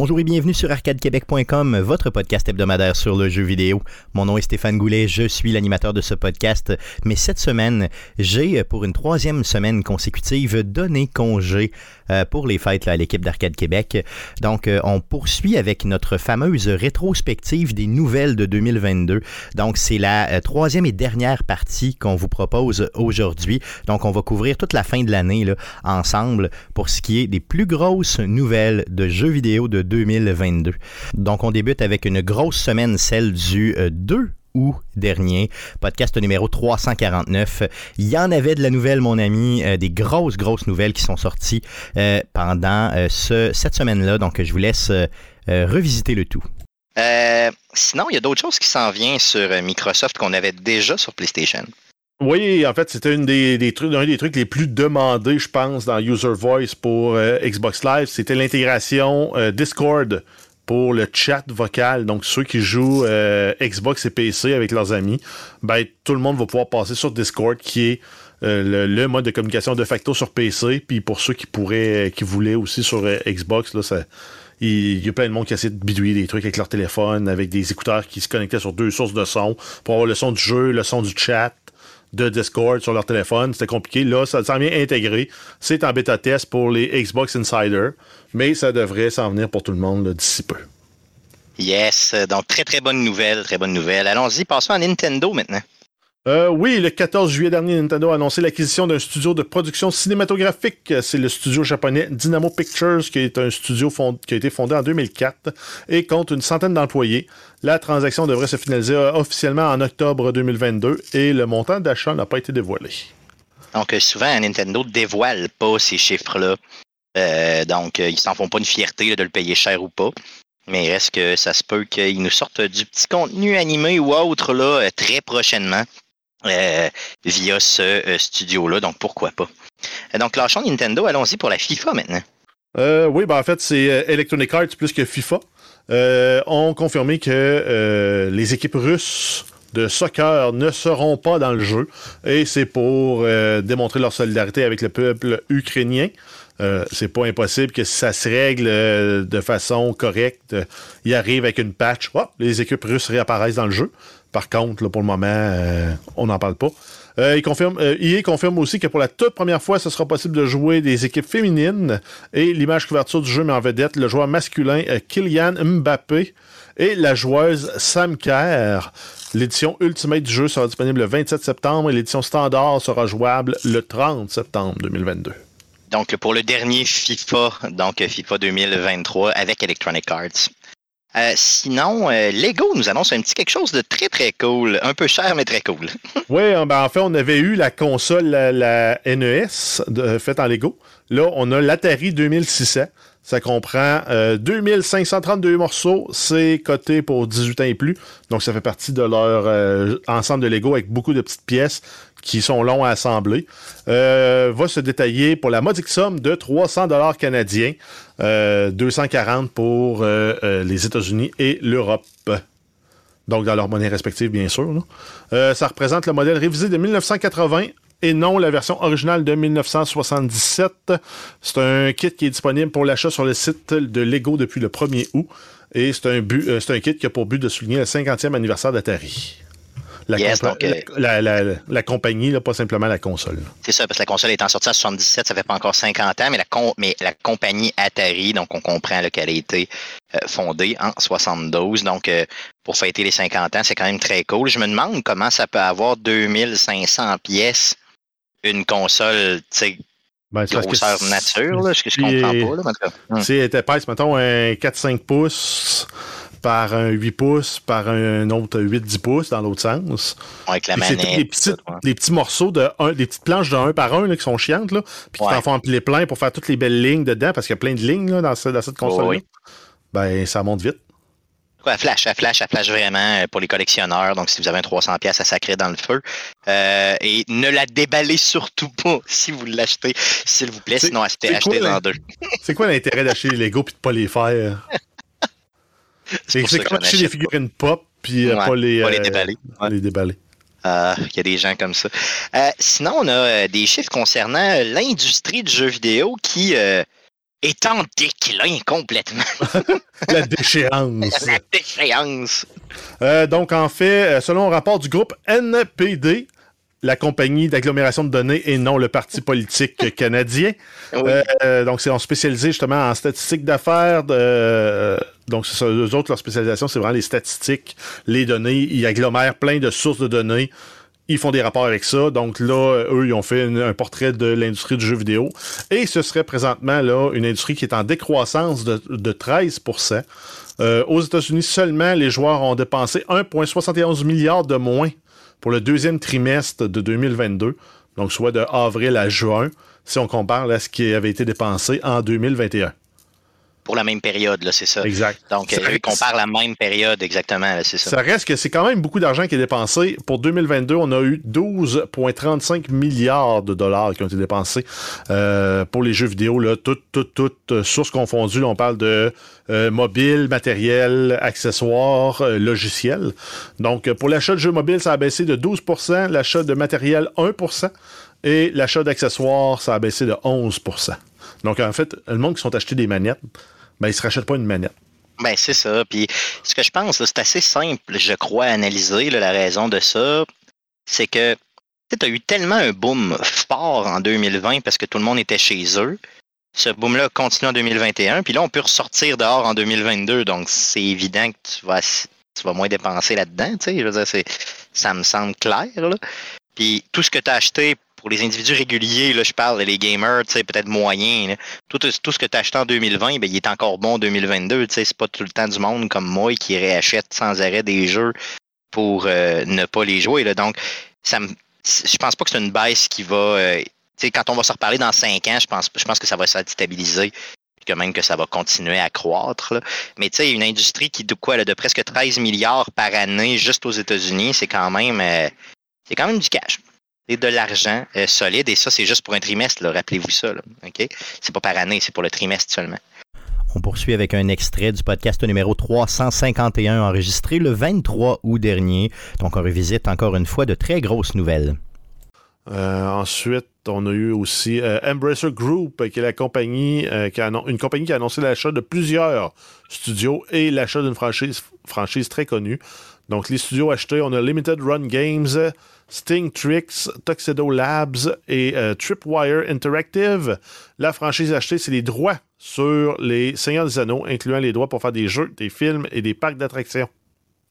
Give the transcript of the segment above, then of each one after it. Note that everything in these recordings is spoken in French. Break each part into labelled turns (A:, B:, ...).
A: Bonjour et bienvenue sur arcadequebec.com, votre podcast hebdomadaire sur le jeu vidéo. Mon nom est Stéphane Goulet, je suis l'animateur de ce podcast, mais cette semaine, j'ai pour une troisième semaine consécutive donné congé euh, pour les fêtes à l'équipe d'Arcade Québec. Donc, euh, on poursuit avec notre fameuse rétrospective des nouvelles de 2022. Donc, c'est la euh, troisième et dernière partie qu'on vous propose aujourd'hui. Donc, on va couvrir toute la fin de l'année ensemble pour ce qui est des plus grosses nouvelles de jeux vidéo de 2022. Donc, on débute avec une grosse semaine, celle du 2 euh, août dernier, podcast numéro 349. Il y en avait de la nouvelle, mon ami, euh, des grosses, grosses nouvelles qui sont sorties euh, pendant ce, cette semaine-là. Donc, je vous laisse revisiter le tout.
B: sinon, il y a d'autres choses qui s'en viennent sur Microsoft qu'on avait déjà sur PlayStation.
C: Oui, en fait, c'était une des, trucs, un des trucs les plus demandés, je pense, dans User Voice pour euh, Xbox Live. C'était l'intégration euh, Discord pour le chat vocal. Donc, ceux qui jouent euh, Xbox et PC avec leurs amis, ben, tout le monde va pouvoir passer sur Discord, qui est le, mode de communication de facto sur PC. Puis pour ceux qui pourraient, qui voulaient aussi sur Xbox, là, ça, il y a plein de monde qui essaie de bidouiller des trucs avec leur téléphone, avec des écouteurs qui se connectaient sur deux sources de son pour avoir le son du jeu, le son du chat de Discord sur leur téléphone. C'était compliqué. Là, ça s'en vient intégré. C'est en bêta test pour les Xbox Insider, mais ça devrait s'en venir pour tout le monde d'ici peu.
B: Yes, donc très très bonne nouvelle, très bonne nouvelle. Allons-y, passons à Nintendo maintenant.
C: Euh, oui, le 14 juillet dernier, Nintendo a annoncé l'acquisition d'un studio de production cinématographique. C'est le studio japonais Dynamo Pictures, qui est un studio qui a été fondé en 2004 et compte une centaine d'employés. La transaction devrait se finaliser euh, officiellement en octobre 2022 et le montant d'achat n'a pas été dévoilé.
B: Donc, euh, souvent, Nintendo ne dévoile pas ces chiffres-là. donc, ils s'en font pas une fierté de le payer cher ou pas. Mais est-ce que ça se peut qu'ils nous sortent du petit contenu animé ou autre très prochainement? Euh, via ce euh, studio-là, donc pourquoi pas. Euh, donc, lâchons Nintendo, allons-y pour la FIFA maintenant.
C: oui, ben en fait, c'est Electronic Arts plus que FIFA. ont confirmé que les équipes russes de soccer ne seront pas dans le jeu et c'est pour démontrer leur solidarité avec le peuple ukrainien. c'est pas impossible que ça se règle de façon correcte, il arrive avec une patch, les équipes russes réapparaissent dans le jeu. Par contre, pour le moment, euh, on n'en parle pas. Euh, il confirme, euh, confirme aussi que pour la toute première fois, ce sera possible de jouer des équipes féminines et l'image couverture du jeu met en vedette le joueur masculin Kylian Mbappé et la joueuse Sam Kerr. L'édition Ultimate du jeu sera disponible le 27 septembre et l'édition standard sera jouable le 30 septembre 2022.
B: Donc pour le dernier FIFA, donc FIFA 2023 avec Electronic Arts. Euh, sinon, euh, Lego nous annonce un petit quelque chose de très très cool, un peu cher mais très cool.
C: oui, euh, ben, en fait, on avait eu la console, la, NES, faite en Lego. Là, on a l'Atari 2600. Ça comprend 2532 morceaux. C'est coté pour 18 ans et plus. Donc, ça fait partie de leur ensemble de Lego avec beaucoup de petites pièces qui sont longs à assembler, euh, va se détailler pour la modique somme de 300 dollars canadiens, 240 euh, pour euh, les États-Unis et l'Europe. Donc dans leur monnaie respective, bien sûr. ça représente le modèle révisé de 1980 et non la version originale de 1977. C'est un kit qui est disponible pour l'achat sur le site de Lego depuis le 1er août. Et c'est un, un kit qui a pour but de souligner le 50e anniversaire d'Atari. Euh, la, compagnie, pas simplement la console.
B: C'est ça, parce que la console étant sortie en 77, ça fait pas encore 50 ans, mais la, mais la compagnie Atari, donc on comprend qu'elle a été euh, fondée en 72. Donc, euh, pour fêter les 50 ans, c'est quand même très cool. Je me demande comment ça peut avoir 2500 pièces une console, tu sais, ben, grosseur nature, là, ce que je comprends pas.
C: Là, si elle était mettons, un 4-5 pouces par un 8 pouces, par un autre 8-10 pouces dans l'autre sens.
B: Avec la manette.
C: C'est des petits, des petits morceaux, de un, des petites planches de 1 par 1 qui sont chiantes, là, puis qui t'en font empiler plein pour faire toutes les belles lignes dedans, parce qu'il y a plein de lignes là, dans, cette console-là. Ben, ça monte vite.
B: Elle flash, elle flash, elle flash vraiment euh, pour les collectionneurs. Donc, si vous avez un 300 pièces à sacrer dans le feu. Euh, et ne la déballez surtout pas si vous l'achetez, s'il vous plaît. Sinon, achetez-en deux.
C: C'est quoi l'intérêt d'acheter les Lego et de pas les faire? C'est comme acheter des figurines pop puis euh, pas les,
B: pas les déballer.
C: Les déballer.
B: Il y a des gens comme ça. sinon, on a des chiffres concernant l'industrie du jeu vidéo qui est en déclin complètement.
C: la déchéance.
B: la déchéance.
C: Euh, donc, en fait, selon un rapport du groupe NPD, la compagnie d'agglomération de données et non le parti politique canadien. Euh, donc, c'est spécialisé justement en statistiques d'affaires. donc, c'est ça, eux autres, leur spécialisation, c'est vraiment les statistiques, les données. Ils agglomèrent plein de sources de données. Ils font des rapports avec ça. Donc là, eux, ils ont fait un portrait de l'industrie du jeu vidéo. Et ce serait présentement là une industrie qui est en décroissance de, de 13 euh, Aux États-Unis seulement, les joueurs ont dépensé 1,71 milliard de moins pour le deuxième trimestre de 2022, donc soit de avril à juin, si on compare à ce qui avait été dépensé en 2021
B: pour la même période, là, c'est ça.
C: Exact.
B: Donc, ça euh, compare la même période, exactement, c'est ça.
C: Ça reste que c'est quand même beaucoup d'argent qui est dépensé. Pour 2022, on a eu 12,35 milliards de dollars qui ont été dépensés euh, pour les jeux vidéo, là, toutes, toutes, toutes euh, sources confondues. on parle de mobile, matériel, accessoires, logiciels. Donc, pour l'achat de jeux mobiles, ça a baissé de 12% l'achat de matériel, 1% et l'achat d'accessoires, ça a baissé de 11% Donc, en fait, le monde qui sont achetés des manettes, ben, ils ne se rachètent pas une manette.
B: Ben, c'est ça. Puis, ce que je pense, c'est assez simple, je crois, à analyser la raison de ça. C'est que tu as eu tellement un boom fort en 2020 parce que tout le monde était chez eux. Ce boom-là continue en 2021. Puis là, on peut ressortir dehors en 2022. Donc, c'est évident que tu vas, tu vas moins dépenser là-dedans. Je veux dire, ça me semble clair. Puis tout ce que tu as acheté pour les individus réguliers, là, je parle, les gamers, peut-être moyens, tout, ce que tu as acheté en 2020, ben, il est encore bon en 2022. C'est pas tout le temps du monde comme moi qui réachète sans arrêt des jeux pour euh, ne pas les jouer. Donc, ça me, je pense pas que c'est une baisse qui va. Euh, quand on va se reparler dans 5 ans, je pense, je pense que ça va se stabiliser que même que ça va continuer à croître. Là. Mais tu sais, une industrie qui de quoi là, de presque 13 milliards par année juste aux États-Unis, c'est quand même euh, c'est quand même du cash et de l'argent euh, solide. Et ça, c'est juste pour un trimestre, rappelez-vous ça. Là, OK? C'est pas par année, c'est pour le trimestre seulement.
A: On poursuit avec un extrait du podcast numéro 351 enregistré le 23 août dernier. Donc on revisite encore une fois de très grosses nouvelles.
C: Euh, ensuite, on a eu aussi euh, Embracer Group, qui est la compagnie, qui a une compagnie qui a annoncé l'achat de plusieurs studios et l'achat d'une franchise, franchise très connue. Donc, les studios achetés, on a Limited Run Games, Sting Tricks, Tuxedo Labs et euh, Tripwire Interactive. La franchise achetée, c'est les droits sur les Seigneurs des Anneaux, incluant les droits pour faire des jeux, des films et des parcs d'attractions.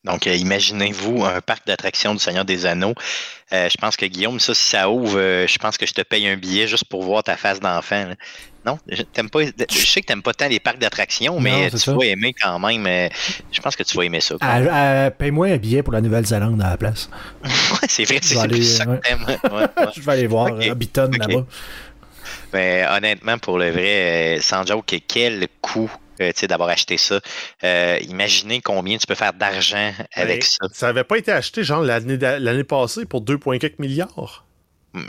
B: Donc, euh, imaginez-vous un parc d'attractions du Seigneur des Anneaux. Euh, je pense que Guillaume, ça, si ça ouvre, je pense que je te paye un billet juste pour voir ta face d'enfant. Non, je, pas, je sais que tu n'aimes pas tant les parcs d'attractions, mais tu vas aimer quand même. Euh, je pense que tu vas aimer ça.
D: Paye-moi un billet pour la Nouvelle-Zélande à la place.
B: ouais, c'est vrai, c'est ça que t'aimes.
D: je vais aller voir okay. là-bas.
B: Mais honnêtement, pour le vrai, euh, sans joke, quel coût euh, d'avoir acheté ça. imaginez combien tu peux faire d'argent avec ça.
C: Ça n'avait pas été acheté genre l'année passée pour 2,4 milliards.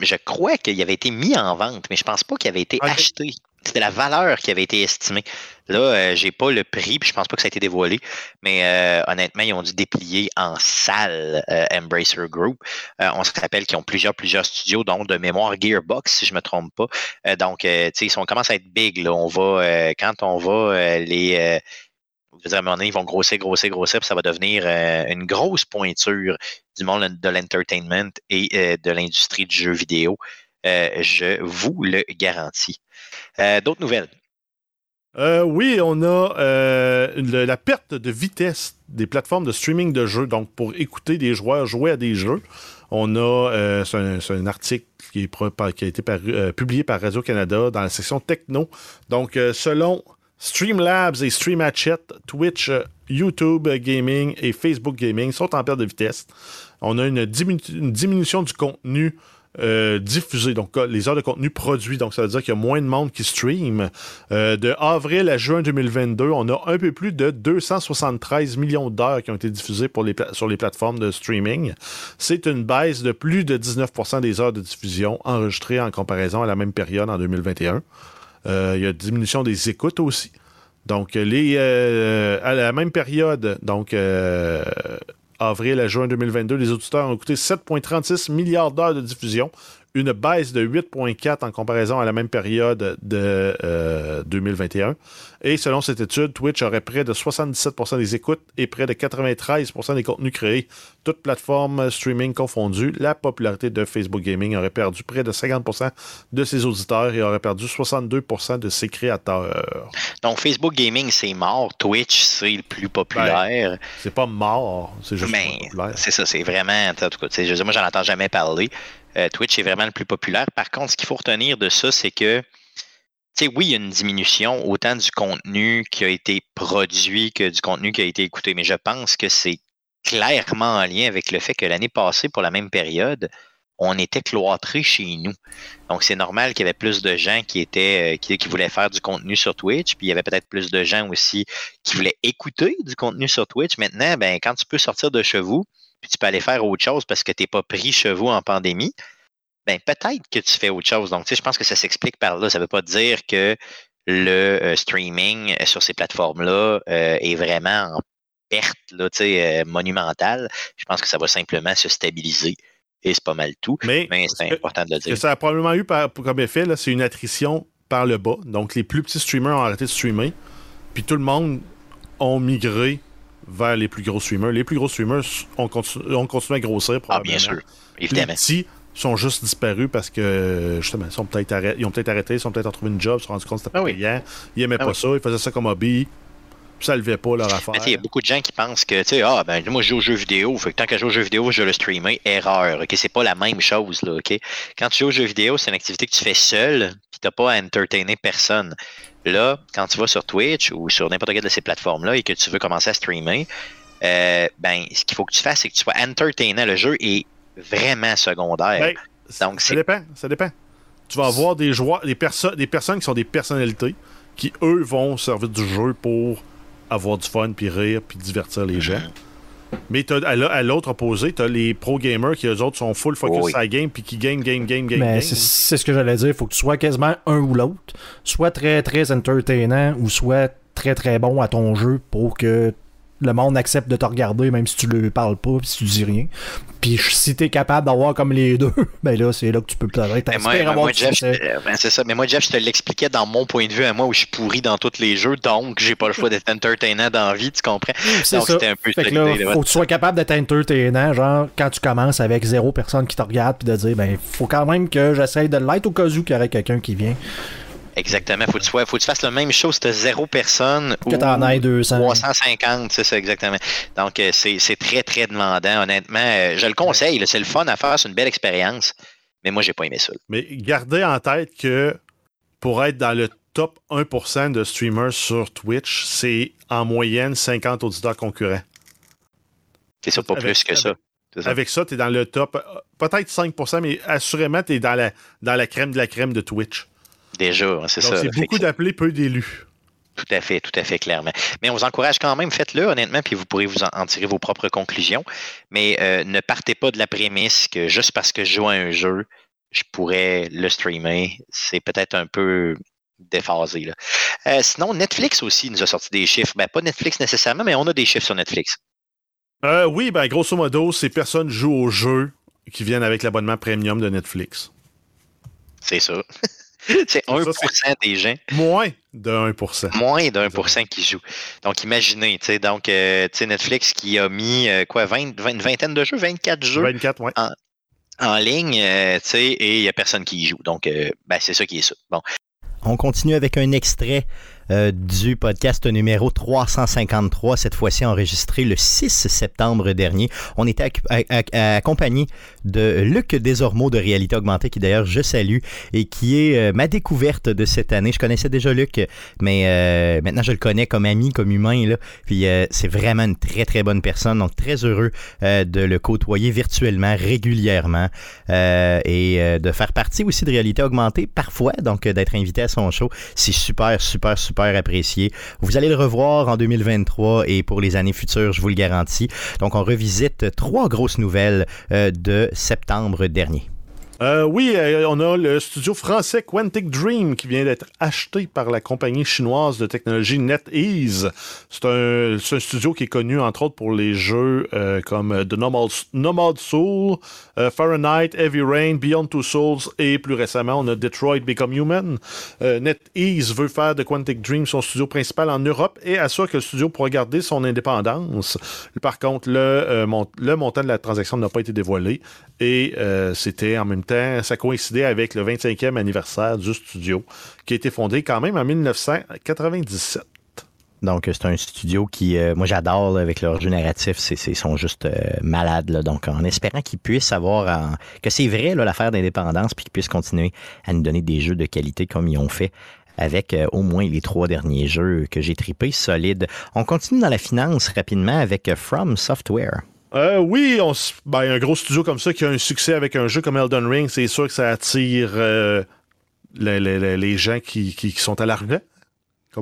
B: Je crois qu'il avait été mis en vente, mais je pense pas qu'il avait été acheté. C'était la valeur qui avait été estimée. Là, euh, j'ai pas le prix, puis je pense pas que ça a été dévoilé. Mais euh, honnêtement, ils ont dû déplier en salle euh, Embracer Group. on se rappelle qu'ils ont plusieurs, plusieurs studios, dont de mémoire Gearbox, si je me trompe pas. donc, tu sais, ils commencent à être big. On va, quand on va les je dire, à un moment ils vont grossir, grossir, grossir, puis ça va devenir une grosse pointure du monde de l'entertainment et de l'industrie du jeu vidéo. Je vous le garantis. Euh, d'autres nouvelles?
C: Euh, oui, on a euh, la perte de vitesse des plateformes de streaming de jeux. Donc, pour écouter des joueurs jouer à des jeux, on a, c'est un, article qui, a été publié par Radio-Canada dans la section techno. Donc, selon Streamlabs et StreamHatchet, Twitch, YouTube Gaming et Facebook Gaming sont en perte de vitesse. On a une diminution du contenu euh, diffusé, donc les heures de contenu produit. Donc, ça veut dire qu'il y a moins de monde qui stream. Euh, de avril à juin 2022, on a un peu plus de 273 millions d'heures qui ont été diffusées pour les sur les plateformes de streaming. C'est une baisse de plus de 19% des heures de diffusion enregistrées en comparaison à la même période en 2021. Euh, il y a une diminution des écoutes aussi. Donc, les, à la même période, donc avril à juin 2022, les auditeurs ont écouté 7,36 milliards d'heures de diffusion, une baisse de 8,4 en comparaison à la même période de 2021. Euh, et selon cette étude, Twitch aurait près de 77% des écoutes et près de 93% des contenus créés, toutes plateformes streaming confondues. La popularité de Facebook Gaming aurait perdu près de 50% de ses auditeurs et aurait perdu 62% de ses créateurs.
B: Donc Facebook Gaming, c'est mort. Twitch, c'est le plus populaire. Ben,
C: c'est pas mort, c'est juste
B: Mais, populaire. C'est ça, c'est vraiment. En tout cas, moi, j'en entends jamais parler. Euh, Twitch est vraiment le plus populaire. Par contre, ce qu'il faut retenir de ça, c'est que oui, il y a une diminution autant du contenu qui a été produit que du contenu qui a été écouté, mais je pense que c'est clairement en lien avec le fait que l'année passée, pour la même période, on était cloîtrés chez nous. Donc, c'est normal qu'il y avait plus de gens qui étaient, euh, qui, voulaient faire du contenu sur Twitch, puis il y avait peut-être plus de gens aussi qui voulaient écouter du contenu sur Twitch. Maintenant, ben, quand tu peux sortir de chez vous, puis tu peux aller faire autre chose parce que tu n'es pas pris chez vous en pandémie, ben peut-être que tu fais autre chose. Donc, tu sais, je pense que ça s'explique par là. Ça ne veut pas dire que le euh, streaming sur ces plateformes-là euh, est vraiment en perte là, euh, monumentale. Je pense que ça va simplement se stabiliser. Et c'est pas mal tout. Mais, c'est important de le dire.
C: ça a probablement eu comme effet, c'est une attrition par le bas. Donc, les plus petits streamers ont arrêté de streamer. Puis tout le monde ont migré vers les plus gros streamers. Les plus gros streamers ont, continué à grossir.
B: Ah, bien sûr. Évidemment.
C: Les sont juste disparus parce que justement, ils, sont peut-être arrêtés, ils ont peut-être arrêté, ils sont peut-être en trouvé une job, ils se sont rendus compte que c'était pas ah payant. Ils aimaient ah pas ça, ils faisaient ça comme hobby. Puis ça levait pas leur affaire.
B: Il y a beaucoup de gens qui pensent que, tu sais, ah, ben, moi, je joue aux jeux vidéo. Fait que tant que je joue aux jeux vidéo, je vais le streamer. Erreur. OK? C'est pas la même chose, là. OK? Quand tu joues aux jeux vidéo, c'est une activité que tu fais seul, puis t'as pas à entertainer personne. Là, quand tu vas sur Twitch ou sur n'importe quelle de ces plateformes-là et que tu veux commencer à streamer, euh, ben, ce qu'il faut que tu fasses, c'est que tu sois entertainant. Le jeu est vraiment secondaire. Ben,
C: Donc, ça dépend, ça dépend. Tu vas avoir des joueurs, des, des personnes qui sont des personnalités qui, eux, vont servir du jeu pour avoir du fun, puis rire, puis divertir les gens. Mais à l'autre opposé, tu as les pro gamers qui, eux autres, sont full focus à la game, puis qui game, game, game, game.
D: Mais c'est ce que j'allais dire. Il faut que tu sois quasiment un ou l'autre. Soit très, très entertainant, ou soit très, très bon à ton jeu pour que le monde accepte de te regarder même si tu ne parles pas si tu dis rien. Puis si tu es capable d'avoir comme les deux, ben là, c'est là que tu peux peut-être
B: moi, moi, Jeff, ben, c'est ça. Mais moi, Jeff, je te l'expliquais dans mon point de vue à moi où je suis pourri dans tous les jeux, donc j'ai pas le choix d'être entertainant dans la vie, tu comprends? Donc c'était un peu
D: fait là, faut que tu sois capable d'être entertainant, genre quand tu commences avec zéro personne qui te regarde, puis de dire, ben, faut quand même que j'essaye de l'être au cas où qu'il y aurait quelqu'un qui vient.
B: Exactement. Faut que tu, faut que tu fasses la même chose si tu as zéro personne
D: que tu en aies 200.
B: 350, c'est ça, exactement. Donc, euh, c'est très, très demandant, honnêtement. Euh, je le conseille, c'est le fun à faire, c'est une belle expérience. Mais moi, j'ai pas aimé ça.
C: Mais gardez en tête que pour être dans le top 1% de streamers sur Twitch, c'est en moyenne 50 auditeurs concurrents.
B: C'est ça, pas plus que ça.
C: Avec ça, tu es dans le top, euh, peut-être 5%, mais assurément, tu es dans la, dans la crème de la crème de Twitch.
B: Déjà, hein, c'est ça.
C: C'est beaucoup d'appelés, peu d'élus.
B: Tout à fait, tout à fait clairement. Mais on vous encourage quand même, faites-le honnêtement, puis vous pourrez vous en, tirer vos propres conclusions. Mais euh, ne partez pas de la prémisse que juste parce que je joue à un jeu, je pourrais le streamer. C'est peut-être un peu déphasé. Là. Euh, sinon, Netflix aussi nous a sorti des chiffres. Ben, pas Netflix nécessairement, mais on a des chiffres sur Netflix.
C: Euh, oui, ben, grosso modo, ces personnes jouent aux jeux qui viennent avec l'abonnement premium de Netflix.
B: C'est ça. c'est 1% des gens.
C: Moins de 1%.
B: Moins de 1% qui jouent. Donc, imaginez, tu sais, donc, euh, Netflix qui a mis, euh, quoi, 20, une vingtaine de jeux, 24 jeux.
C: 24, ouais.
B: En, ligne, euh, tu sais, et il n'y a personne qui y joue. Donc, ben, c'est ça qui est ça. Bon.
A: On continue avec un extrait euh, du podcast numéro 353, cette fois-ci enregistré le 6 septembre dernier. On était accompagné de Luc Desormeaux de Réalité Augmentée, qui d'ailleurs je salue et qui est euh, ma découverte de cette année. Je connaissais déjà Luc, mais euh, maintenant je le connais comme ami, comme humain. Là. Puis c'est vraiment une très très bonne personne, donc très heureux de le côtoyer virtuellement, régulièrement et de faire partie aussi de Réalité Augmentée parfois, donc d'être invité à son show. C'est super, super, super apprécié. Vous allez le revoir en 2023 et pour les années futures, je vous le garantis. Donc, on revisite trois grosses nouvelles euh, de septembre dernier.
C: Euh, oui, euh, on a le studio français Quantic Dream qui vient d'être acheté par la compagnie chinoise de technologie NetEase. C'est un, un studio qui est connu entre autres pour les jeux euh, comme The Nomad, Nomad Soul, euh, Fahrenheit, Heavy Rain, Beyond Two Souls et plus récemment on a Detroit Become Human. Euh, NetEase veut faire de Quantic Dream son studio principal en Europe et assure que le studio pourra garder son indépendance. Par contre, le, le montant de la transaction n'a pas été dévoilé et euh, c'était en même temps, ça coïncidait avec le 25e anniversaire du studio qui a été fondé quand même en 1997.
A: Donc, c'est un studio qui, euh, moi, j'adore avec leur jeu narratif. Ils sont juste euh, malades. Donc, en espérant qu'ils puissent avoir, que c'est vrai l'affaire d'indépendance, puis qu'ils puissent continuer à nous donner des jeux de qualité comme ils ont fait avec au moins les trois derniers jeux que j'ai tripés solides. On continue dans la finance rapidement avec From Software.
C: Euh, oui, on, s- ben, un gros studio comme ça qui a un succès avec un jeu comme Elden Ring, c'est sûr que ça attire euh, les, gens qui, sont à l'argent.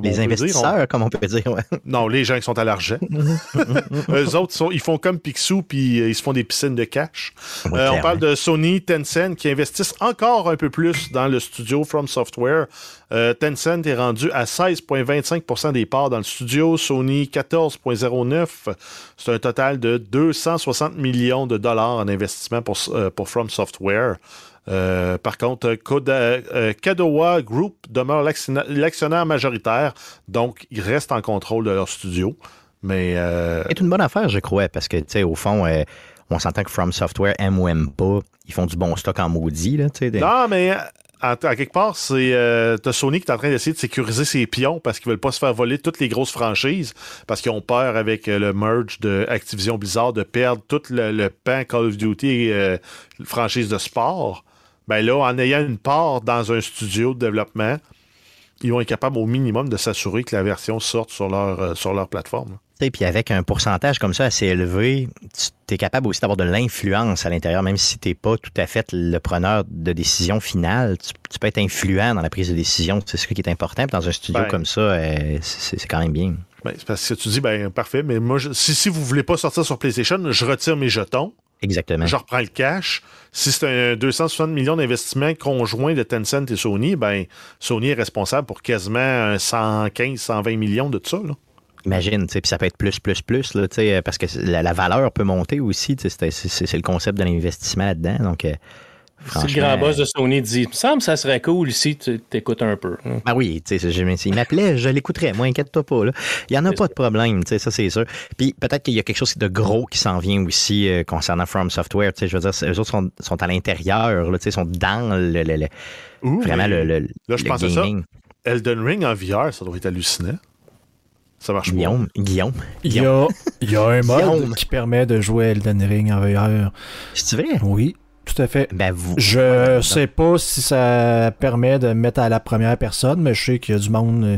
C: Comme on
A: Les
C: peut dire.
A: investisseurs, comme on peut dire. ouais.
C: On- Non, les gens qui sont à l'argent. Eux autres, sont- ils font comme Picsou, puis euh, ils se font des piscines de cash.
A: Ouais,
C: Euh, on parle de Sony, Tencent, qui investissent encore un peu plus dans le studio From Software. Euh, Tencent est rendu à 16,25% des parts dans le studio, Sony 14,09. C'est un total de 260 millions de dollars en investissement pour, euh, pour From Software. Euh, par contre, Koda- euh, Kadowa Group demeure l'actionnaire majoritaire, donc ils restent en contrôle de leur studio. Mais euh,
A: C'est une bonne affaire, je crois, parce que, tu sais, au fond, on s'entend que From Software aime ou aime pas. Ils font du bon stock en maudit, là, des-
C: Non, mais à, quelque part, c'est euh, t'as Sony qui est en train d'essayer de sécuriser ses pions parce qu'ils veulent pas se faire voler toutes les grosses franchises parce qu'ils ont peur avec le merge de Activision Blizzard de perdre tout le, le pan Call of Duty et euh, franchise de sport. Ben là, en ayant une part dans un studio de développement, ils vont être capables au minimum de s'assurer que la version sorte sur leur, euh, sur leur plateforme.
A: Sais, Puis avec un pourcentage comme ça assez élevé, tu es capable aussi d'avoir de l'influence à l'intérieur, même si tu n'es pas tout à fait le preneur de décision finale. Tu, tu peux être influent dans la prise de décision. C'est ce qui est important. Puis dans un studio
C: Ben.
A: comme ça, euh, c'est quand même bien.
C: Ben, c'est parce que tu dis, ben parfait, mais moi, je- si, si vous voulez pas sortir sur PlayStation, je retire mes jetons.
A: Exactement.
C: Je reprends le cash. Si c'est un 260 millions d'investissements conjoints de Tencent et Sony, ben Sony est responsable pour quasiment un 115, 120 millions de tout ça. là.
A: Imagine, puis ça peut être plus, plus, plus, là, parce que la, la valeur peut monter aussi. c'est le concept de l'investissement là-dedans. Donc, euh,
E: Si le grand boss de Sony dit, il me semble que ça serait cool si tu t'écoutes un peu.
A: Ah oui, tu sais, s'il m'appelait, je l'écouterais, moi, inquiète-toi pas. Là. Il n'y en a pas de problème, tu sais, ça c'est sûr. Puis peut-être qu'il y a quelque chose de gros qui s'en vient aussi euh, concernant From Software. Tu sais, je veux dire, eux autres sont, sont à l'intérieur, là, tu sais, sont dans le, le- le-
C: Ouh,
A: vraiment le, le,
C: là, je pense à ça. Elden Ring en VR, ça doit être hallucinant. Ça marche
A: Guillaume, Guillaume,
D: Il y
A: Guillaume.
D: a, il y a un mode
A: Guillaume.
D: qui permet de jouer à Elden Ring en VR.
A: C'est vrai?
D: Oui, tout à fait.
A: Ben, vous.
D: Je sais pas si ça permet de mettre à la première personne, mais je sais qu'il y a du monde euh,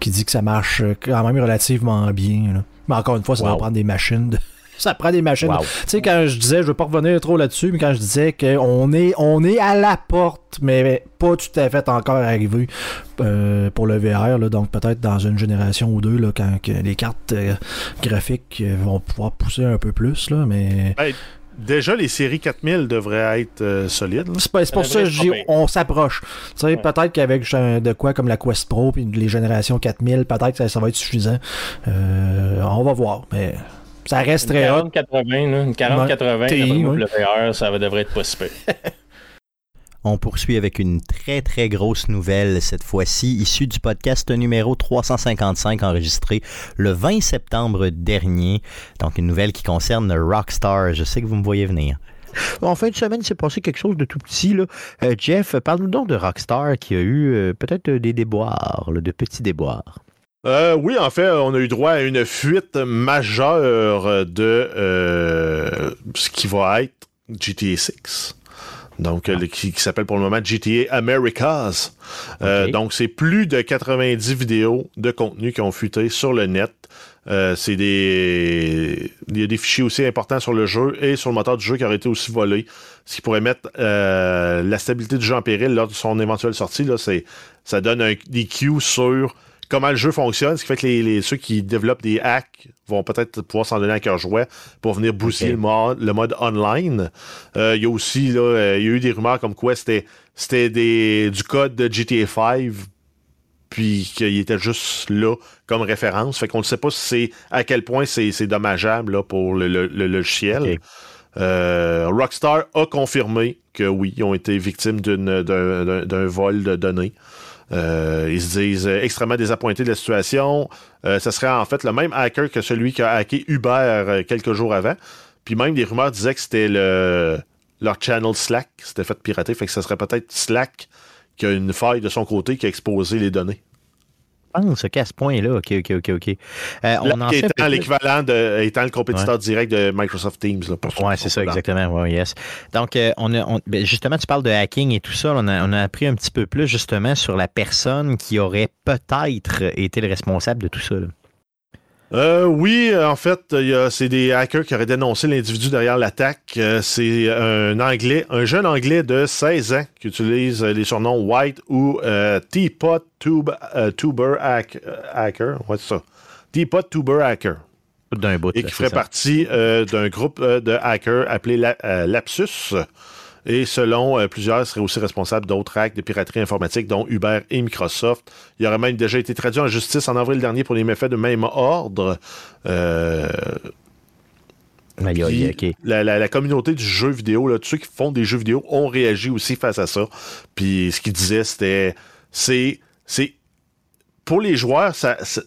D: qui dit que ça marche euh, quand même relativement bien. là. Mais encore une fois, ça
A: Wow.
D: va prendre des machines. de- Ça prend des machines.
A: Wow.
D: Tu sais, quand je disais, je veux pas revenir trop là-dessus, mais quand je disais qu'on est, on est à la porte, mais pas tout à fait encore arrivé euh, pour le VR, là, donc peut-être dans une génération ou deux, là, quand que les cartes euh, graphiques vont pouvoir pousser un peu plus, là, mais...
C: déjà, les séries 4000 devraient être euh, solides.
D: C'est pas- c'est pour ça que je dis, on s'approche. Tu sais,
E: Ouais.
D: peut-être qu'avec de quoi comme la Quest Pro puis les générations 4000, peut-être que ça, ça va être suffisant. Euh, on va voir, mais ça reste
E: Une
D: très hot.
E: 40-80, là, une 40-80,
D: TI,
E: d'après moi,
D: ouais.
E: ça va- devrait être pas si peu.
A: On poursuit avec une très très grosse nouvelle cette fois-ci, issue du podcast numéro 355 enregistré le 20 septembre dernier. Donc une nouvelle qui concerne Rockstar. Je sais que vous me voyez venir. En fin de semaine, il s'est passé quelque chose de tout petit. Là. Euh, Jeff, parle-nous donc de Rockstar qui a eu euh, peut-être des déboires, là, de petits déboires.
C: Euh, oui, en fait, on a eu droit à une fuite majeure de euh, ce qui va être GTA 6. Donc, le- qui, qui s'appelle pour le moment GTA Americas. Euh, donc, c'est plus de 90 vidéos de contenu qui ont fuité sur le net. Euh, c'est des. Il y a des fichiers aussi importants sur le jeu et sur le moteur du jeu qui auraient été aussi volés. Ce qui pourrait mettre euh, la stabilité du jeu en péril lors de son éventuelle sortie. Là, c'est, ça donne un, des cues sur comment le jeu fonctionne, ce qui fait que les, les- ceux qui développent des hacks vont peut-être pouvoir s'en donner à cœur joie pour venir bousiller le, mode, le mode online. Euh, Il y a aussi, là, euh, il y a eu des rumeurs comme quoi c'était c'était des- du code de GTA 5 puis qu'il était juste là comme référence. Fait qu'on ne sait pas si c'est à quel point c'est c'est dommageable là, pour le, le- le logiciel. Euh, Rockstar a confirmé que oui, ils ont été victimes d'une- d'un d'un- d'un vol de données. Euh, ils se disent euh, extrêmement désappointés de la situation. Euh, ce serait en fait le même hacker que celui qui a hacké Uber euh, quelques jours avant. Puis même des rumeurs disaient que c'était le leur channel Slack qui s'était fait pirater. Fait que ce serait peut-être Slack qui a une faille de son côté qui a exposé les données.
A: Je pense qu'à ce point-là, OK, OK, OK, OK. Euh, on en sait un
C: étant l'équivalent de étant le compétiteur direct de Microsoft Teams. Là, qui
A: c'est ça, exactement. Ouais, yes. Donc, euh, on a, on- ben, justement, tu parles de hacking et tout ça. On a, on a appris un petit peu plus, justement, sur la personne qui aurait peut-être été le responsable de tout ça. là.
C: Euh, oui, en fait, c'est des hackers qui auraient dénoncé l'individu derrière l'attaque. Euh, c'est un Anglais, un jeune Anglais de 16 ans qui utilise euh, les surnoms White ou euh, Teapot Tube, euh, Tuber hack- Hacker. Ouais, c'est ça. Teapot Tuber Hacker.
A: D'un bout.
C: Et qui ferait
A: ça.
C: partie d'un groupe de hackers appelé La- Lapsus. Et selon euh, plusieurs, serait aussi responsable d'autres actes de piraterie informatique, dont Uber et Microsoft. Il aurait même déjà été traduit en justice en avril dernier pour les méfaits de même ordre. Euh, puis la, la- la communauté du jeu vidéo, là, tous ceux qui font des jeux vidéo ont réagi aussi face à ça. Puis ce qu'ils disaient, c'était. C'est. C'est. Pour les joueurs, ça. Ça,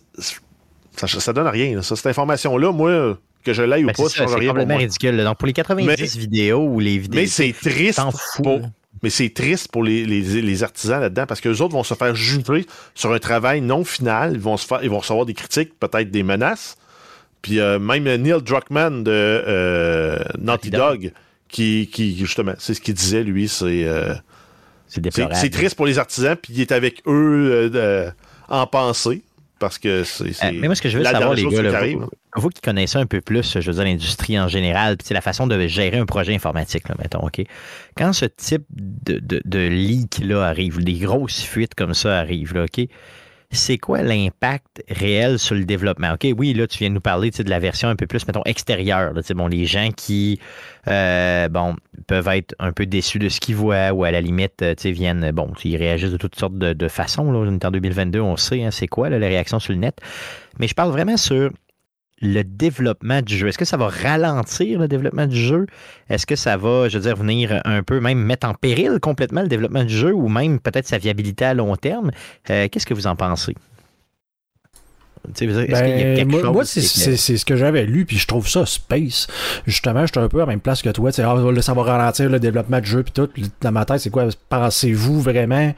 C: ça, ça donne rien. là. Ça, cette information-là, moi, que je l'aille ou
A: Ben,
C: pas, ça
A: ça,
C: change
A: c'est
C: rien pour
A: complètement ridicule. Donc, pour les 90
C: Mais-
A: vidéos ou les vidéos,
C: Mais c'est triste. pour- mais c'est triste pour les, les- les artisans là-dedans parce que les autres vont se faire juger sur un travail non final. Ils vont, se faire, ils vont recevoir des critiques, peut-être des menaces. Puis euh, même Neil Druckmann de euh, Naughty
A: Dog.
C: Qui, qui justement, c'est ce qu'il disait, lui, c'est euh,
A: C'est
C: triste pour les artisans, puis il est avec eux en pensée. Parce que c'est. c'est
A: Euh, mais moi, ce que je veux savoir, les gars, là, vous, vous qui connaissez un peu plus, je veux dire, l'industrie en général, puis la façon de gérer un projet informatique, là, mettons, OK? Quand ce type de, de, de leak-là arrive, des grosses fuites comme ça arrivent, là, OK? C'est quoi l'impact réel sur le développement? OK, oui, là, tu viens de nous parler de la version un peu plus, mettons, extérieure. là, bon, les gens qui, euh, bon, peuvent être un peu déçus de ce qu'ils voient ou à la limite, euh, viennent, bon, ils réagissent de toutes sortes de, façons. Là. On est en 2022, on sait, hein, c'est quoi, là, les réactions sur le net. Mais je parle vraiment sur le développement du jeu? Est-ce que ça va ralentir le développement du jeu? Est-ce que ça va, je veux dire, venir un peu même mettre en péril complètement le développement du jeu ou même peut-être sa viabilité à long terme? Euh, Qu'est-ce que vous en pensez? Y a
D: Ben, moi, moi, c'est ce que j'avais lu, puis je trouve ça space. Justement, j'étais un peu à la même place que toi. Ah, ça va ralentir le développement du jeu, puis tout. Dans ma tête, c'est quoi Pensez-vous vraiment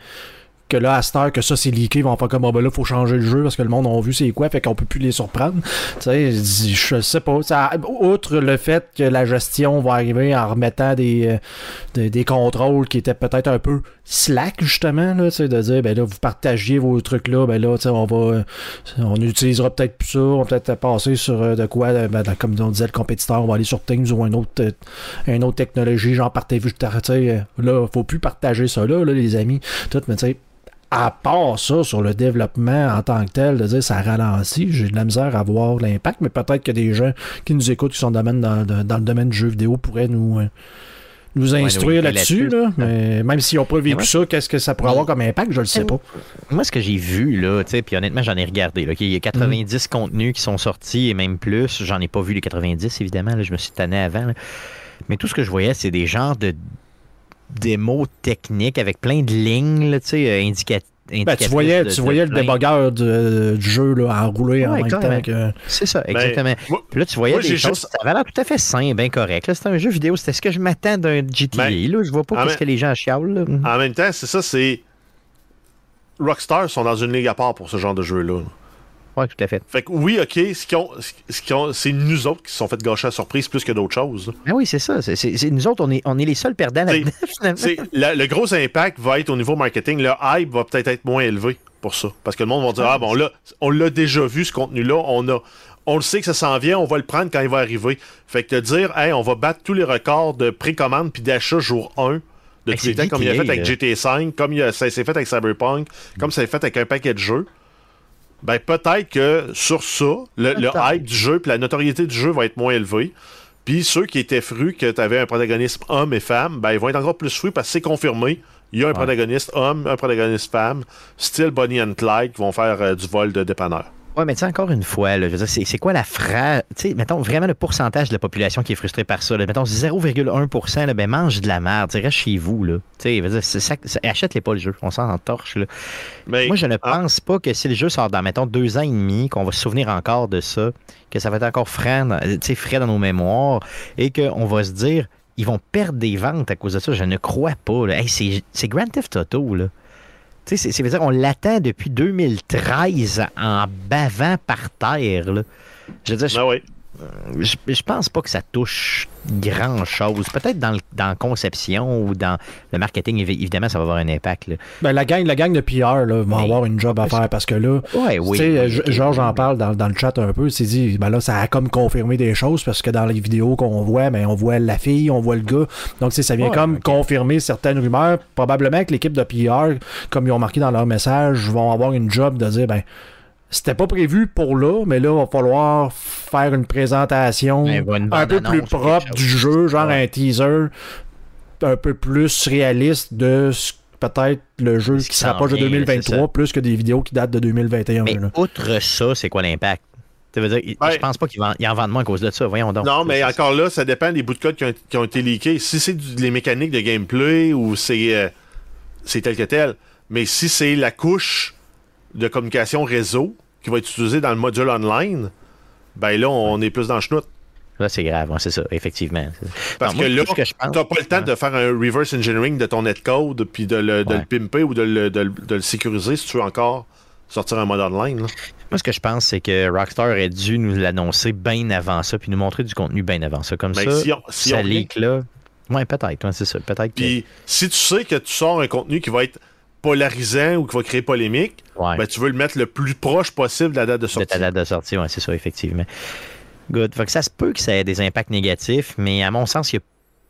D: que là, à cette heure que ça c'est leaké, ils vont faire comme bon, ben là, faut changer le jeu parce que le monde a vu c'est quoi, fait qu'on peut plus les surprendre. Tu sais, je sais pas. Ça, outre le fait que la gestion va arriver en remettant des, euh, des, des contrôles qui étaient peut-être un peu slack, justement, là, tu sais, de dire, ben là, vous partagiez vos trucs là, ben là, tu sais, on va, on utilisera peut-être plus ça, on va peut-être passer sur euh, de quoi, euh, ben, comme on disait le compétiteur, on va aller sur Teams ou une autre, euh, une autre technologie, genre partez tu sais, euh, là, faut plus partager ça là, là les amis, tout, mais tu sais, à part ça, sur le développement en tant que tel, de dire ça ralentit, j'ai de la misère à voir l'impact, mais peut-être que des gens qui nous écoutent, qui sont dans, le domaine- dans, dans le domaine du jeu vidéo, pourraient nous, euh, nous instruire là-dessus.
A: là-dessus.
D: Là, mais même s'ils n'ont pas vécu ça, qu'est-ce que ça pourrait avoir comme impact, je le sais pas.
A: Moi, ce que j'ai vu, là, tu sais, puis honnêtement, j'en ai regardé. Là, Il y a 90 contenus qui sont sortis et même plus. J'en ai pas vu les 90, évidemment. là, je me suis tanné avant. là. Mais tout ce que je voyais, c'est des genres de démos techniques avec plein de lignes, là, tu sais, euh,
D: Ben, tu voyais,
A: de-
D: tu
A: de
D: voyais le débogueur du, du jeu là, enroulé en
A: Ouais,
D: même temps que.
A: C'est ça, exactement.
C: moi-
A: Puis là, tu voyais
C: moi,
A: des choses,
C: juste-
A: ça avait l'air tout à fait sain, bien correct. là. C'était un jeu vidéo, c'était ce que je m'attends d'un GTA.
C: Ben,
A: là, je vois pas qu'est-ce que les gens chialent. là.
C: En même temps, c'est ça, c'est. Rockstar sont dans une ligue à part pour ce genre de jeu-là.
A: Ouais, tout à fait.
C: Fait que oui, ok, ce qu'ils ont- ce ont- c'est nous autres qui se sont fait gâcher la surprise plus que d'autres choses.
A: Ah oui, c'est ça. C'est, c'est- c'est- nous autres, on est, on est les seuls perdants là-dedans, finalement.
C: C'est- la- le gros impact va être au niveau marketing. Le hype va peut-être être moins élevé pour ça. Parce que le monde va dire Ah bon là, on l'a déjà vu ce contenu-là, on a. On le sait que ça s'en vient, on va le prendre quand il va arriver. Fait que te dire, hey, on va battre tous les records de précommande puis d'achat jour 1 de
A: Hey,
C: tous les temps, comme il a fait avec. GTA 5, comme il a- ça s'est fait avec Cyberpunk, comme ça s'est fait avec un paquet de jeux. Ben peut-être que sur ça, le, le hype du jeu puis la notoriété du jeu va être moins élevée. Puis ceux qui étaient frus que tu avais un protagoniste homme et femme, ben ils vont être encore plus frus parce que c'est confirmé. Il y a un protagoniste homme, un protagoniste femme, style Bonnie and Clyde, qui vont faire euh, du vol de dépanneur.
A: Ouais, mais tu sais, encore une fois, là, je veux dire, c'est, c'est quoi la phrase? Tu sais, mettons vraiment le pourcentage de la population qui est frustrée par ça. Là, mettons 0,1 là, ben mange de la merde, reste chez vous. Là. Tu sais, achète-les pas le jeu, on s'en torche. Là.
C: Mais
A: Moi, je ne
C: ah,
A: pense pas que si le jeu sort dans, mettons, deux ans et demi, qu'on va se souvenir encore de ça, que ça va être encore frais frais dans nos mémoires et qu'on va se dire, ils vont perdre des ventes à cause de ça. Je ne crois pas. là. Hey, c'est, c'est Grand Theft Auto, là. Tu sais, c'est, c'est veut dire, on l'attend depuis 2013 en bavant par terre, là. Je veux dire, je,
C: ben oui.
A: Je, je pense pas que ça touche grand-chose. Peut-être dans, la conception ou dans le marketing, évi- évidemment, ça va avoir un impact. Là.
D: Ben, la, gang, la gang de PR là, va
A: Mais-
D: avoir une job à faire parce que là,
A: Ouais, oui.
D: Georges en parle dans, dans le chat un peu. Il s'est dit, ben là, ça a comme confirmé des choses parce que dans les vidéos qu'on voit, ben, on voit la fille, on voit le gars. Donc, ça vient
A: Ouais,
D: comme confirmer certaines rumeurs. Probablement que l'équipe de PR, comme ils ont marqué dans leur message, vont avoir une job de dire, ben, c'était pas prévu pour là, mais là, il va falloir faire une présentation
A: Ben, une
D: un peu plus propre du jeu, genre
A: Ouais.
D: un teaser un peu plus réaliste de ce peut-être le jeu qui se rapproche de
A: vient, c'est
D: 2023
A: ça.
D: plus que des vidéos qui datent de 2021.
A: Mais
D: là.
A: outre ça, c'est quoi l'impact? Ça veut dire,
C: Ouais.
A: je pense pas qu'ils vend- ils en vendent moins à cause de ça. Voyons donc.
C: Non, mais encore là, ça dépend des bouts de code qui ont, qui ont été leakés. Si c'est les mécaniques de gameplay ou c'est euh, c'est tel que tel. Mais si c'est la couche de communication réseau qui va être utilisée dans le module online, ben là, on est plus dans le.
A: Là, c'est grave, ouais, c'est ça, effectivement.
C: Parce
A: Non, moi,
C: que là,
A: pense-
C: t'as pas le temps de faire un reverse engineering de ton netcode puis de le, de
A: Ouais.
C: le pimper ou de le, de le- de le sécuriser si tu veux encore sortir un mode online. là.
A: Moi, ce que je pense, c'est que Rockstar aurait dû nous l'annoncer bien avant ça, puis nous montrer du contenu bien avant ça. Comme
C: Mais
A: ça,
C: si on- si
A: ça
C: on-
A: leak là. Ouais, peut-être, ouais, c'est ça. Peut-être que.
C: Puis si tu sais que tu sors un contenu qui va être polarisant ou qui va créer polémique,
A: Ouais.
C: ben, tu veux le mettre le plus proche possible de la date de
A: de
C: sortie.
A: ta date de sortie, ouais, c'est ça, effectivement. Good. Fait que ça se peut que ça ait des impacts négatifs, mais à mon sens, il y a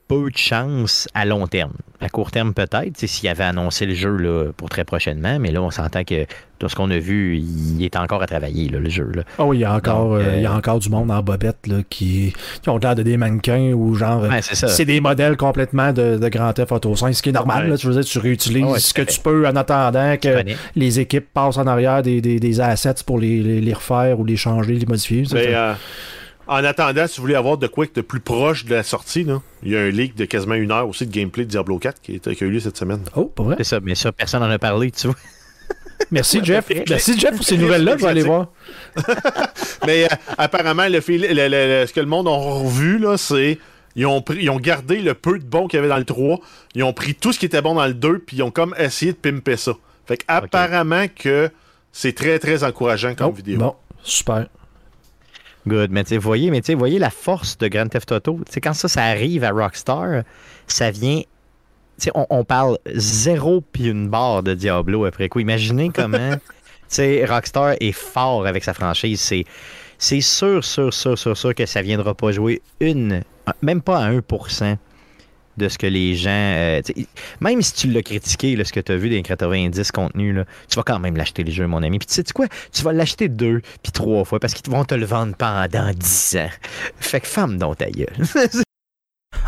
A: peu de chance à long terme. À court terme, peut-être, s'il avait annoncé le jeu là, pour très prochainement, mais là, on s'entend que tout ce qu'on a vu, il est encore à travailler, là, le jeu. Là.
D: Ah oui, il y a encore,
A: Donc,
D: euh,
A: euh,
D: il y a encore du monde en bobette là, qui, qui ont l'air de des mannequins ou genre.
A: Ouais, c'est
D: des modèles complètement de, de Grand Theft Auto 5, ce qui est normal.
C: Ouais.
D: Là, tu veux dire, tu réutilises
A: Ah ouais,
D: ce que
A: fait.
D: tu peux en attendant que les équipes passent en arrière des, des, des assets pour les, les, les refaire ou les changer, les modifier.
C: En attendant, si vous voulez avoir de quoi de plus proche de la sortie, là, il y a un leak de quasiment une heure aussi de gameplay de Diablo 4 qui, est, qui a eu lieu cette semaine.
D: Oh, pas vrai?
A: C'est ça, mais ça, personne n'en a parlé, tu vois.
D: Merci, Jeff. Merci, Jeff, pour ces nouvelles-là. Je vais aller voir.
C: Mais euh, apparemment, le, fil- le- le- le- ce que le monde a revu, là, c'est. Ils ont, pris, ils ont gardé le peu de bon qu'il y avait dans le 3. Ils ont pris tout ce qui était bon dans le 2, puis ils ont comme essayé de pimper ça. Fait qu'apparemment que c'est très, très encourageant comme
D: Oh,
C: vidéo.
D: Bon, super.
A: Good, mais tu sais, voyez, mais voyez la force de Grand Theft Auto. Tu sais, quand ça, ça arrive à Rockstar, ça vient. Tu sais, on, on parle zéro puis une barre de Diablo après coup. Imaginez comment, tu sais, Rockstar est fort avec sa franchise. C'est, c'est sûr, sûr, sûr, sûr, sûr que ça viendra pas jouer une, même pas à 1% de ce que les gens. euh, même si tu l'as critiqué, là, ce que tu as vu des 90 contenus, là, tu vas quand même l'acheter les jeux, mon ami. Puis tu sais quoi? Tu vas l'acheter deux puis trois fois parce qu'ils vont te le vendre pendant 10 ans. Fait que femme dans ta gueule.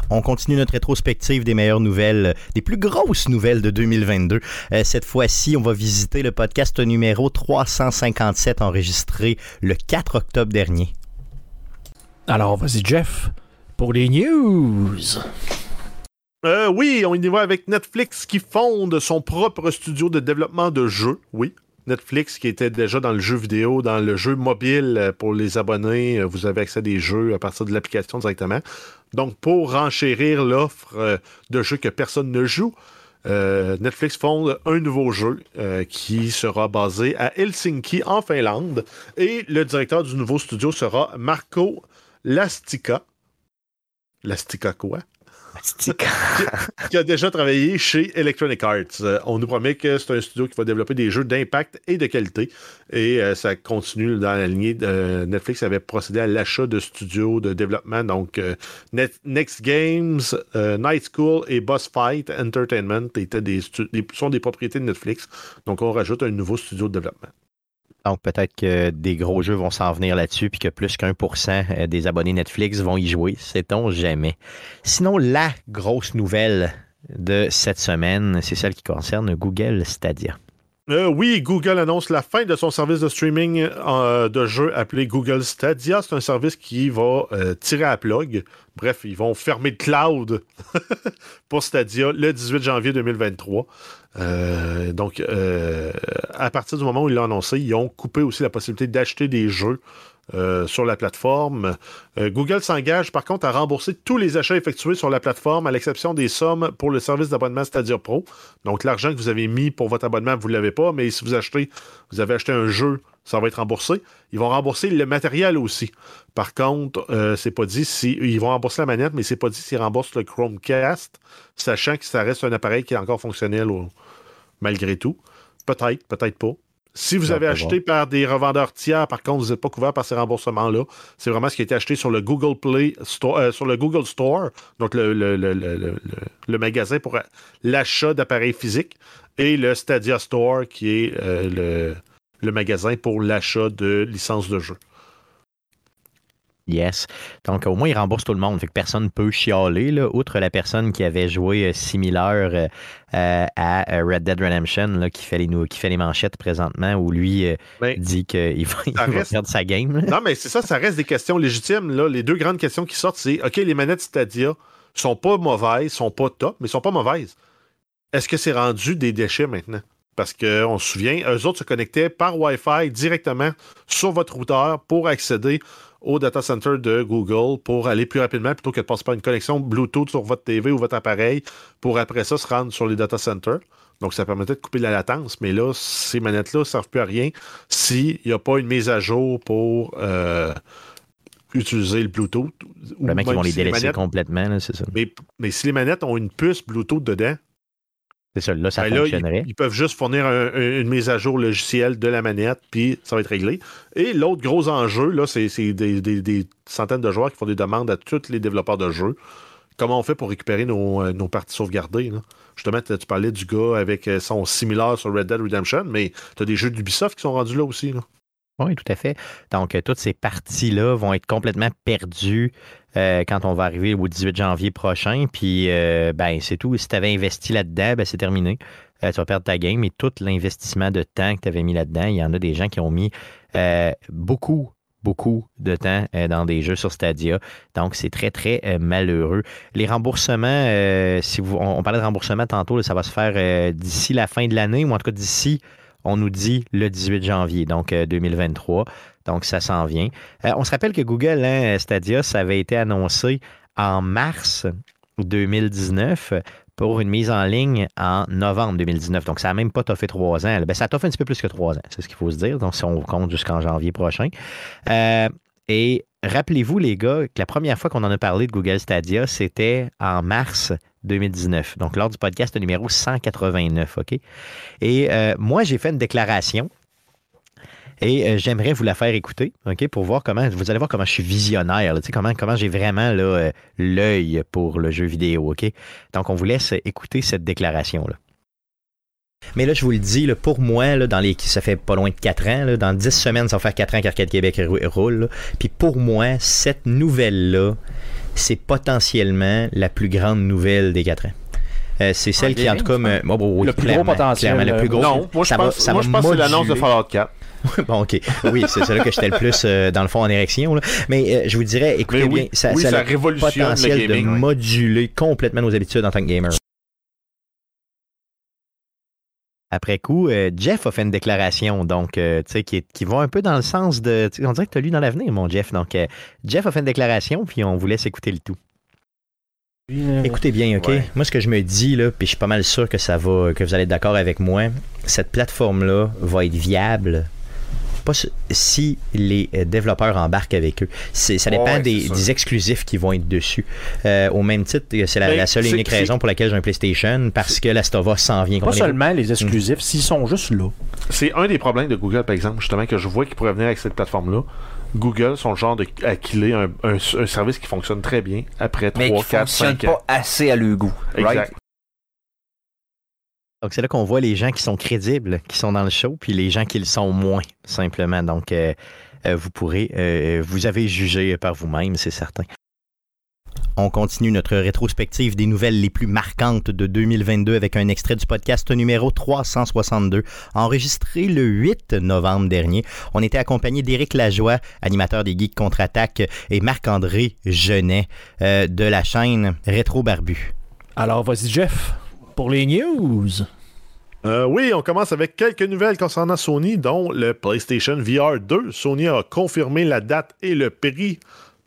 A: On continue notre rétrospective des meilleures nouvelles, des plus grosses nouvelles de 2022. Euh, cette fois-ci, on va visiter le podcast numéro 357 enregistré le 4 octobre dernier.
D: Alors, vas-y, Jeff, pour les news.
C: Euh, oui, on y va avec Netflix qui fonde son propre studio de développement de jeux. Oui. Netflix qui était déjà dans le jeu vidéo, dans le jeu mobile euh, pour les abonnés. Euh, Vous avez accès à des jeux à partir de l'application directement. Donc, pour renchérir l'offre de jeux que personne ne joue, Netflix fonde un nouveau jeu qui sera basé à Helsinki, en Finlande. Et le directeur du nouveau studio sera Marco Lastica. Lastica quoi? qui a déjà travaillé chez Electronic Arts. Euh, on nous promet que c'est un studio qui va développer des jeux d'impact et de qualité. Et euh, ça continue dans la lignée euh, Netflix avait procédé à l'achat de studios de développement. Donc, Next Games, Night School et Boss Fight Entertainment étaient des des- sont des propriétés de Netflix. Donc, on rajoute un nouveau studio de développement.
A: Donc peut-être que des gros jeux vont s'en venir là-dessus, puis que plus qu'un pour cent euh, des abonnés Netflix vont y jouer. Sait-on jamais. Sinon, la grosse nouvelle de cette semaine, c'est celle qui concerne Google Stadia.
C: Euh, oui, Google annonce la fin de son service de streaming euh, de jeux appelé Google Stadia. C'est un service qui va euh, tirer à plug. Bref, ils vont fermer le cloud pour Stadia le 18 janvier 2023. donc, à partir du moment où ils l'ont annoncé, ils ont coupé aussi la possibilité d'acheter des jeux euh, sur la plateforme. Euh, Google s'engage par contre à rembourser tous les achats effectués sur la plateforme, à l'exception des sommes pour le service d'abonnement Stadia Pro. Donc l'argent que vous avez mis pour votre abonnement, vous ne l'avez pas, mais si vous achetez, vous avez acheté un jeu, ça va être remboursé. Ils vont rembourser le matériel aussi. Par contre, euh, c'est pas dit si ils vont rembourser la manette, mais c'est pas dit s'ils remboursent le Chromecast, sachant que ça reste un appareil qui est encore fonctionnel malgré tout. Peut-être, peut-être pas. Si vous avez acheté par des revendeurs tiers, par contre, vous n'êtes pas couvert par ces remboursements-là. C'est vraiment ce qui a été acheté sur le Google Play Store, euh, sur le Google Store, donc le, magasin pour l'achat d'appareils physiques, et le Stadia Store, qui est euh, le magasin pour l'achat de licences de jeu.
A: Yes. Donc, au moins, il rembourse tout le monde. Fait que personne ne peut chialer, là, outre la personne qui avait joué euh, similaire euh, euh, à Red Dead Redemption, là, qui, fait les, qui fait les manchettes présentement, où lui ben, dit qu'il va, il perdre sa game.
C: Non, mais c'est ça, ça reste des questions légitimes. Là. Les deux grandes questions qui sortent, c'est OK, les manettes Stadia sont pas mauvaises, sont pas top, mais sont pas mauvaises. Est-ce que c'est rendu des déchets maintenant? Parce qu'on se souvient, eux autres se connectaient par Wi-Fi directement sur votre routeur pour accéder au data center de Google pour aller plus rapidement plutôt que de passer par une connexion Bluetooth sur votre TV ou votre appareil pour après ça se rendre sur les data centers. Donc, ça permettait de couper la latence, mais là, ces manettes-là ne servent plus à rien s'il n'y a pas une mise à jour pour euh, utiliser le Bluetooth.
A: Le mec, ils vont les délaisser complètement, c'est ça.
C: Mais, mais si les manettes ont une puce Bluetooth dedans,
A: c'est ça, là, ça ben fonctionnerait.
C: ils, peuvent juste fournir une mise à jour logicielle de la manette, puis ça va être réglé. Et l'autre gros enjeu, là, c'est des, centaines de joueurs qui font des demandes à tous les développeurs de jeux. Comment on fait pour récupérer nos, euh, parties sauvegardées? Justement, tu parlais du gars avec euh, son similaire sur Red Dead Redemption, mais tu as des jeux d'Ubisoft qui sont rendus là aussi.
A: Oui, tout à fait. Donc, euh, toutes ces parties-là vont être complètement perdues euh, quand on va arriver au 18 janvier prochain. Puis, euh, ben, c'est tout. Si tu avais investi là-dedans, ben, c'est terminé. tu vas perdre ta game. Mais tout l'investissement de temps que tu avais mis là-dedans, il y en a des gens qui ont mis beaucoup, beaucoup de temps dans des jeux sur Stadia. Donc, c'est très, très malheureux. Les remboursements, si on, parlait de remboursement tantôt, ça va se faire d'ici la fin de l'année, ou en tout cas d'ici on nous dit le 18 janvier, donc 2023. Euh, donc, ça s'en vient. Euh, on se rappelle que Google hein, Stadia, ça avait été annoncé en mars 2019 pour une mise en ligne en novembre 2019. Donc, ça n'a même pas fait trois ans. Ben, ça fait un petit peu plus que trois ans, c'est ce qu'il faut se dire. Donc, si on compte jusqu'en janvier prochain. Euh, et rappelez-vous, les gars, que la première fois qu'on en a parlé de Google Stadia, c'était en mars 2019. Donc, lors du podcast numéro 189, OK? Et euh, moi, j'ai fait une déclaration et euh, j'aimerais vous la faire écouter, OK, pour voir comment, vous allez voir comment je suis visionnaire, comment, comment j'ai vraiment euh, l'œil pour le jeu vidéo, OK? Donc, on vous laisse écouter cette déclaration-là. Mais là, je vous le dis, pour moi, dans les, ça fait pas loin de 4 ans, dans 10 semaines, ça va faire 4 ans qu'Arcade Québec roule. Puis pour moi, cette nouvelle-là, c'est potentiellement la plus grande nouvelle des 4 ans. Euh, c'est celle qui, en tout cas, me,
E: le plus gros potentiel.
C: le plus gros. Non, moi je pense, ça moi, je pense que c'est l'annonce de Fallout 4.
A: bon, ok. Oui, c'est là que j'étais le plus, euh, dans le fond, en érection. Là. Mais euh, je vous dirais, écoutez bien, ça,
C: oui,
A: ça,
C: a le potentiel
A: de moduler complètement nos habitudes en tant que gamer. Après coup, euh, Jeff a fait une déclaration, donc, euh, tu sais, qui, qui, va un peu dans le sens de. On dirait que tu as lu dans l'avenir, mon Jeff. Donc, euh, Jeff a fait une déclaration, puis on vous laisse écouter le tout. Écoutez bien, OK? Moi, ce que je me dis, là, puis je suis pas mal sûr que ça va, que vous allez être d'accord avec moi, cette plateforme-là va être viable pas si les euh, développeurs embarquent avec eux. Ça dépend des, exclusifs qui vont être dessus. Euh, au même titre, c'est la, seule et unique raison pour laquelle j'ai un PlayStation, parce que la Stova s'en vient.
D: Pas seulement les exclusifs, s'ils sont juste là.
C: C'est un des problèmes de Google, par exemple, justement, que je vois qui pourrait venir avec cette plateforme-là. Google sont le genre de acquiller un, un, service qui fonctionne très bien après 3, 4, 5 ans.
B: pas assez à leur goût. Exact.
A: Donc, c'est là qu'on voit les gens qui sont crédibles, qui sont dans le show, puis les gens qui le sont moins, simplement. Donc, euh, euh, vous pourrez, euh, vous avez jugé par vous-même, c'est certain. On continue notre rétrospective des nouvelles les plus marquantes de 2022 avec un extrait du podcast numéro 362, enregistré le 8 novembre dernier. On était accompagné d'Éric Lajoie, animateur des Geeks Contre-Attaque, et Marc-André Genet de la chaîne Rétro Barbu.
D: Alors, vas-y, Jeff, pour les news?
C: Euh, oui, on commence avec quelques nouvelles concernant Sony, dont le PlayStation VR 2. Sony a confirmé la date et le prix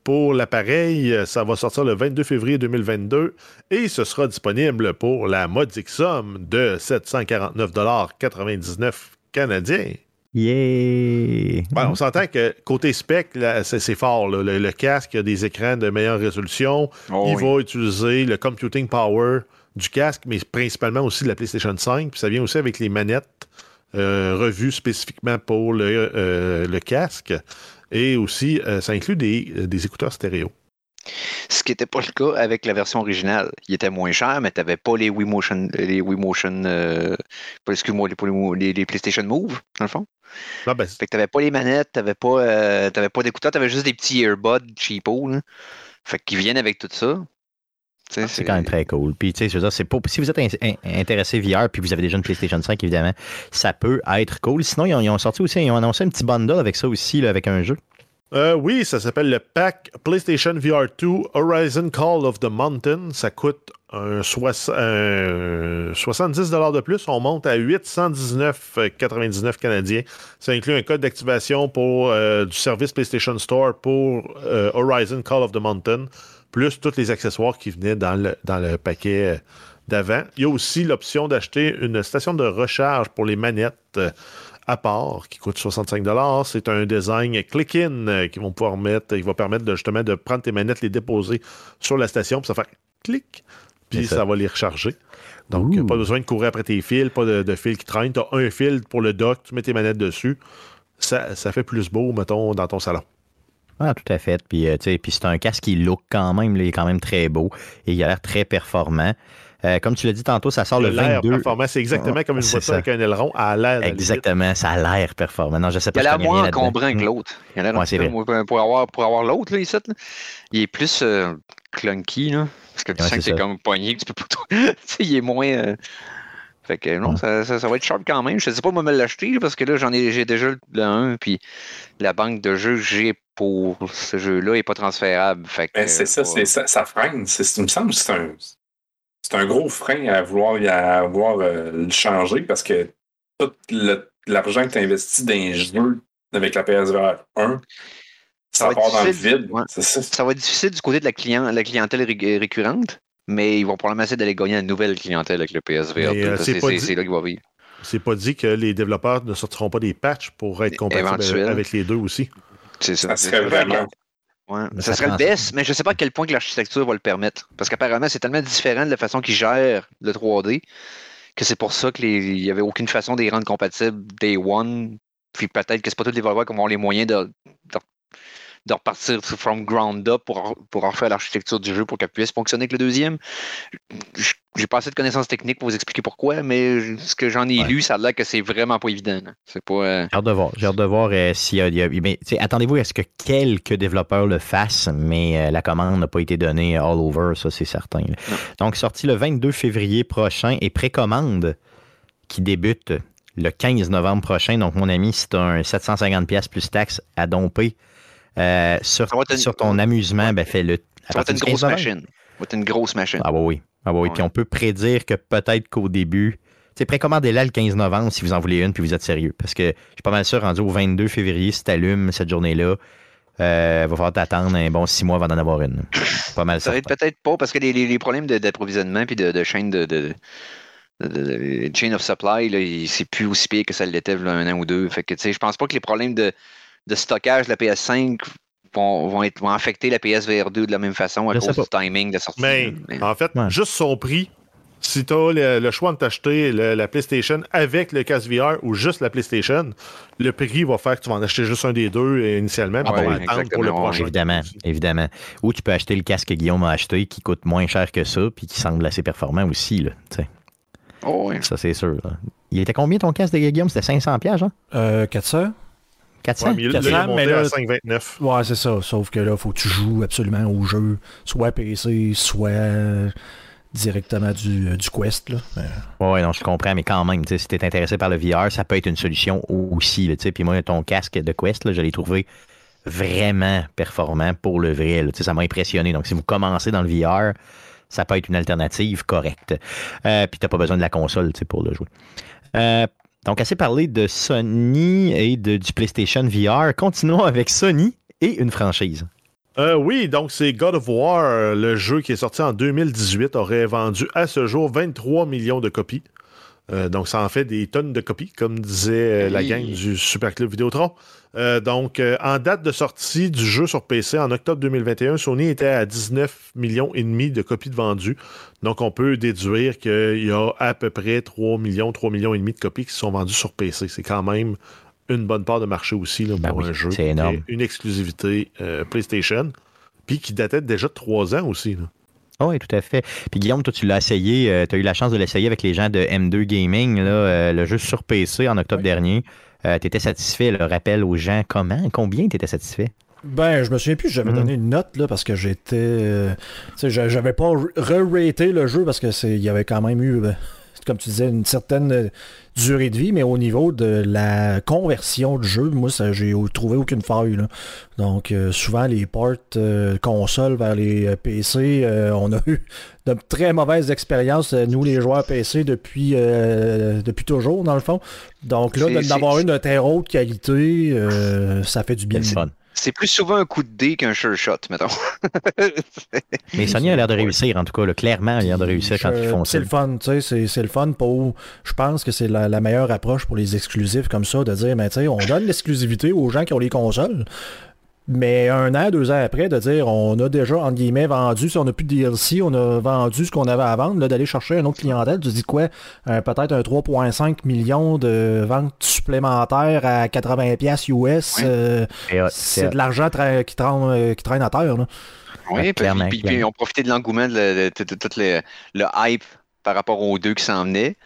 C: pour l'appareil. Ça va sortir le 22 février 2022 et ce sera disponible pour la modique somme de 749,99 canadiens.
A: Yeah!
C: Ben, on s'entend que côté spec, c'est, c'est fort. là. Le, le casque a des écrans de meilleure résolution.
F: Oh
C: Il
F: oui.
C: va utiliser le computing power du casque, mais principalement aussi de la PlayStation 5. Puis ça vient aussi avec les manettes euh, revues spécifiquement pour le, euh, le casque. Et aussi, euh, ça inclut des, des écouteurs stéréo.
F: Ce qui n'était pas le cas avec la version originale. Il était moins cher, mais tu n'avais pas les Wii Motion, les Wii Motion, euh, excuse-moi, les, PlayStation Move, dans le fond.
C: Là, ben,
F: Fait que tu n'avais pas les manettes, tu n'avais pas, euh, t'avais pas d'écouteurs, tu avais juste des petits earbuds cheapo. Là. Fait qu'ils viennent avec tout ça. Sais,
A: C'est quand même très cool. Puis, tu sais, je veux dire, c'est pas, si vous êtes in- in- intéressé VR puis vous avez déjà une PlayStation 5, évidemment, ça peut être cool. Sinon, ils ont, ils ont sorti aussi, ils ont annoncé un petit bundle avec ça aussi, là, avec un jeu.
C: Euh, oui, ça s'appelle le pack PlayStation VR 2 Horizon Call of the Mountain. Ça coûte un soix- un 70 de plus. On monte à 819,99 canadiens. Ça inclut un code d'activation pour euh, du service PlayStation Store pour euh, Horizon Call of the Mountain, plus tous les accessoires qui venaient dans le, dans le paquet euh, d'avant. Il y a aussi l'option d'acheter une station de recharge pour les manettes. euh, à part, qui coûte 65 C'est un design click-in euh, qui vont pouvoir mettre, il va permettre de, justement de prendre tes manettes, les déposer sur la station, puis ça fait clic, puis ça.
A: ça.
C: va les recharger. Donc,
A: Ouh.
C: pas besoin de courir après tes fils, pas de, de fil qui traîne. Tu as un fil pour le dock, tu mets tes manettes dessus. Ça, ça fait plus beau, mettons, dans ton salon.
A: Ah, tout à fait. Puis, euh, tu sais, puis c'est un casque qui look quand même, là, il est quand même très beau et il a l'air très performant. Euh, comme tu l'as dit tantôt, ça sort le
C: L'air
A: 22.
C: performant, c'est exactement comme une voiture
A: ça.
C: avec un aileron à l'air.
A: Exactement, ça a l'air performant. Non, je sais
F: Il
A: pas
F: a l'air moins encombrant que l'autre. Il a l'air
A: Ouais,
F: pour avoir, pour avoir l'autre, là, ici, là, il est plus euh, clunky, là. Parce que tu
A: Ouais,
F: sens que
A: ça.
F: comme pogné, que tu peux pas trop. tu sais, il est moins. euh, Fait que non,
A: Ouais.
F: ça, ça- ça va être sharp quand même. Je sais pas moi me l'acheter parce que là, j'en ai j'ai déjà le 1, puis la banque de jeux que j'ai pour ce jeu-là n'est pas transférable. Fait que,
G: Ben, c'est ça,
F: euh,
G: c'est ça, ça freine. C'est- Il me semble que c'est un, un gros frein à vouloir, à vouloir euh, le changer parce que tout l'argent que tu investis dans les jeux avec la PSVR 1,
F: Ça
G: ça,
F: va être
G: part dans le
F: difficile,
G: vide.
F: ouais.
G: Ça.
F: Ça va être difficile du côté de la, client, la clientèle ré- récurrente, mais ils vont probablement essayer d'aller gagner une nouvelle clientèle avec le PSVR.
C: Euh,
F: C'est
C: dit-
F: là qu'il va vivre.
C: C'est pas dit que les développeurs ne sortiront pas des patchs pour être compatibles avec les deux aussi.
F: C'est ça.
G: Serait vraiment.
F: Ouais.
A: Mais
F: Ça
A: ça
F: serait le best, mais je ne sais pas à quel point que l'architecture va le permettre. Parce qu'apparemment, c'est tellement différent de la façon qu'ils gèrent le 3D que c'est pour ça qu'il n'y avait aucune façon de les rendre compatibles day one. Puis peut-être que c'est pas tous les développeurs qui vont avoir les moyens de, de, de repartir from ground up pour, pour refaire l'architecture du jeu pour qu'elle puisse fonctionner avec le deuxième. J- J'ai pas assez de connaissances techniques pour vous expliquer pourquoi, mais ce que j'en ai
A: Ouais.
F: lu, ça a l'air que c'est vraiment pas évident. C'est pas. euh,
A: J'ai hâte de voir. J'ai hâte de voir euh, s'il y a. mais, attendez-vous à ce que quelques développeurs le fassent, mais euh, la commande n'a pas été donnée all over, ça c'est certain. Donc, sorti le 22 février prochain et précommande qui débute le 15 novembre prochain. Donc, mon ami, c'est un 750$ pièces plus taxes à domper sur, sur ton amusement. Ben, fais-le.
F: ça va être une
A: 15
F: grosse machine. Va être une grosse machine.
A: Ah bah oui. Ah bah oui.
F: Ouais.
A: Puis on peut prédire que peut-être qu'au début, tu sais, précommandez-la le 15 novembre si vous en voulez une puis vous êtes sérieux. Parce que je suis pas mal sûr, rendu au 22 février, si t'allumes cette journée-là, euh, va falloir t'attendre un bon six mois avant d'en avoir une. Pas mal
F: Ça
A: ça.
F: va être peut-être pas parce que les, les- les problèmes d'approvisionnement puis de, de chaîne de, de, chain of supply, il- c'est plus aussi pire que ça l'était il un an ou deux. Fait que tu sais, je pense pas que les problèmes de, de stockage de la PS5 vont, vont, être, vont affecter la PSVR 2 de la même façon à
A: Je
F: cause du timing de sortie.
C: Mais,
F: Mais-
C: en fait,
A: Ouais.
C: juste son prix, si tu as le, le choix de t'acheter la PlayStation avec le casque VR ou juste la PlayStation, le prix va faire que tu vas en acheter juste un des deux initialement. puis
A: Ah
C: tu vas
A: oui,
C: attendre pour le prochain.
A: Évidemment, évidemment. Ou tu peux acheter le casque que Guillaume a acheté qui coûte moins cher que ça puis qui semble assez performant aussi. Là, tu sais.
F: Oh, oui.
A: Ça, c'est sûr. là. Il était combien ton casque de Guillaume? C'était 500 pièges, hein?
D: Euh, 400?
A: 400?
C: Ouais, mais là, il
D: 400,
C: est monté
D: mais là-
C: à 5,29.
D: Ouais, c'est ça. Sauf que là, faut que tu joues absolument au jeu, soit PC, soit euh, directement du, euh, du Quest. Là. Euh,
A: Ouais, non, je comprends, mais quand même, tu si t'es intéressé par le VR, ça peut être une solution aussi. là, tu. Puis moi, ton casque de Quest, là, je l'ai trouvé vraiment performant pour le vrai. là. Tu ça m'a impressionné. Donc, si vous commencez dans le VR, ça peut être une alternative correcte. Euh, puis t'as pas besoin de la console tu sais, pour le jouer. Euh, donc, assez parlé de Sony et de, du PlayStation VR. Continuons avec Sony et une franchise.
C: Euh, oui, donc c'est God of War, euh, le jeu qui est sorti en 2018, aurait vendu à ce jour 23 millions de copies. Euh, donc ça en fait des tonnes de copies, comme disait euh, la gang du Super Club Vidéotron. Euh, donc euh, en date de sortie du jeu sur PC en octobre 2021, Sony était à 19 millions et demi de copies de vendues. Donc on peut déduire qu'il y a à peu près 3 millions, 3 millions et demi de copies qui sont vendues sur PC. C'est quand même une bonne part de marché aussi là,
A: Ben
C: pour
A: oui,
C: un jeu.
A: c'est énorme.
C: Une exclusivité PlayStation. Puis qui datait déjà de 3 ans aussi. là.
A: Ah oui, tout à fait. Puis Guillaume, toi, tu l'as essayé, tu as eu la chance de l'essayer avec les gens de M2 Gaming, là, euh, le jeu sur PC en octobre dernier. tu étais satisfait, le rappel aux gens comment, combien tu étais satisfait?
D: Ben, je me souviens plus, j'avais
A: Mhm.
D: donné une note là parce que j'étais. euh, tu sais, j'a- j'avais pas re-raté le jeu parce que c'est, il y avait quand même eu, euh, comme tu disais, une certaine euh, durée de vie, mais au niveau de la conversion du jeu, moi, ça, j'ai trouvé aucune faille. là. Donc, euh, souvent, les ports euh, consoles vers les euh, PC, euh, on a eu de très mauvaises expériences, nous, les joueurs PC, depuis, depuis toujours, dans le fond. Donc là, de- d'avoir une de très haute qualité, ça fait du bien.
A: C'est le fun.
F: C'est plus souvent un coup de dé qu'un sure shot, mettons.
A: Mais Sony a l'air de réussir, en tout cas, là, clairement, il a l'air de réussir quand
D: Je-
A: ils font ça.
D: C'est le fun, tu sais, c'est- c'est le fun pour. Je pense que c'est la, la meilleure approche pour les exclusifs comme ça, de dire, mais tu sais, on donne l'exclusivité aux gens qui ont les consoles. Mais un an, deux ans après, de dire on a déjà, entre guillemets, vendu, si on n'a plus de DLC, on a vendu ce qu'on avait à vendre, là, d'aller chercher un autre clientèle, tu dis quoi? Euh, Peut-être un 3,5 millions de ventes supplémentaires à 80$ piastres US. Euh,
A: euh,
D: c'est de l'argent tra- qui, traîne, euh, qui traîne à terre. Là.
F: Oui, puis,
A: clairement,
F: puis- puis ont profité de l'engouement, de, le- de- de- de tout le, le hype par rapport aux deux qui s'en venaient.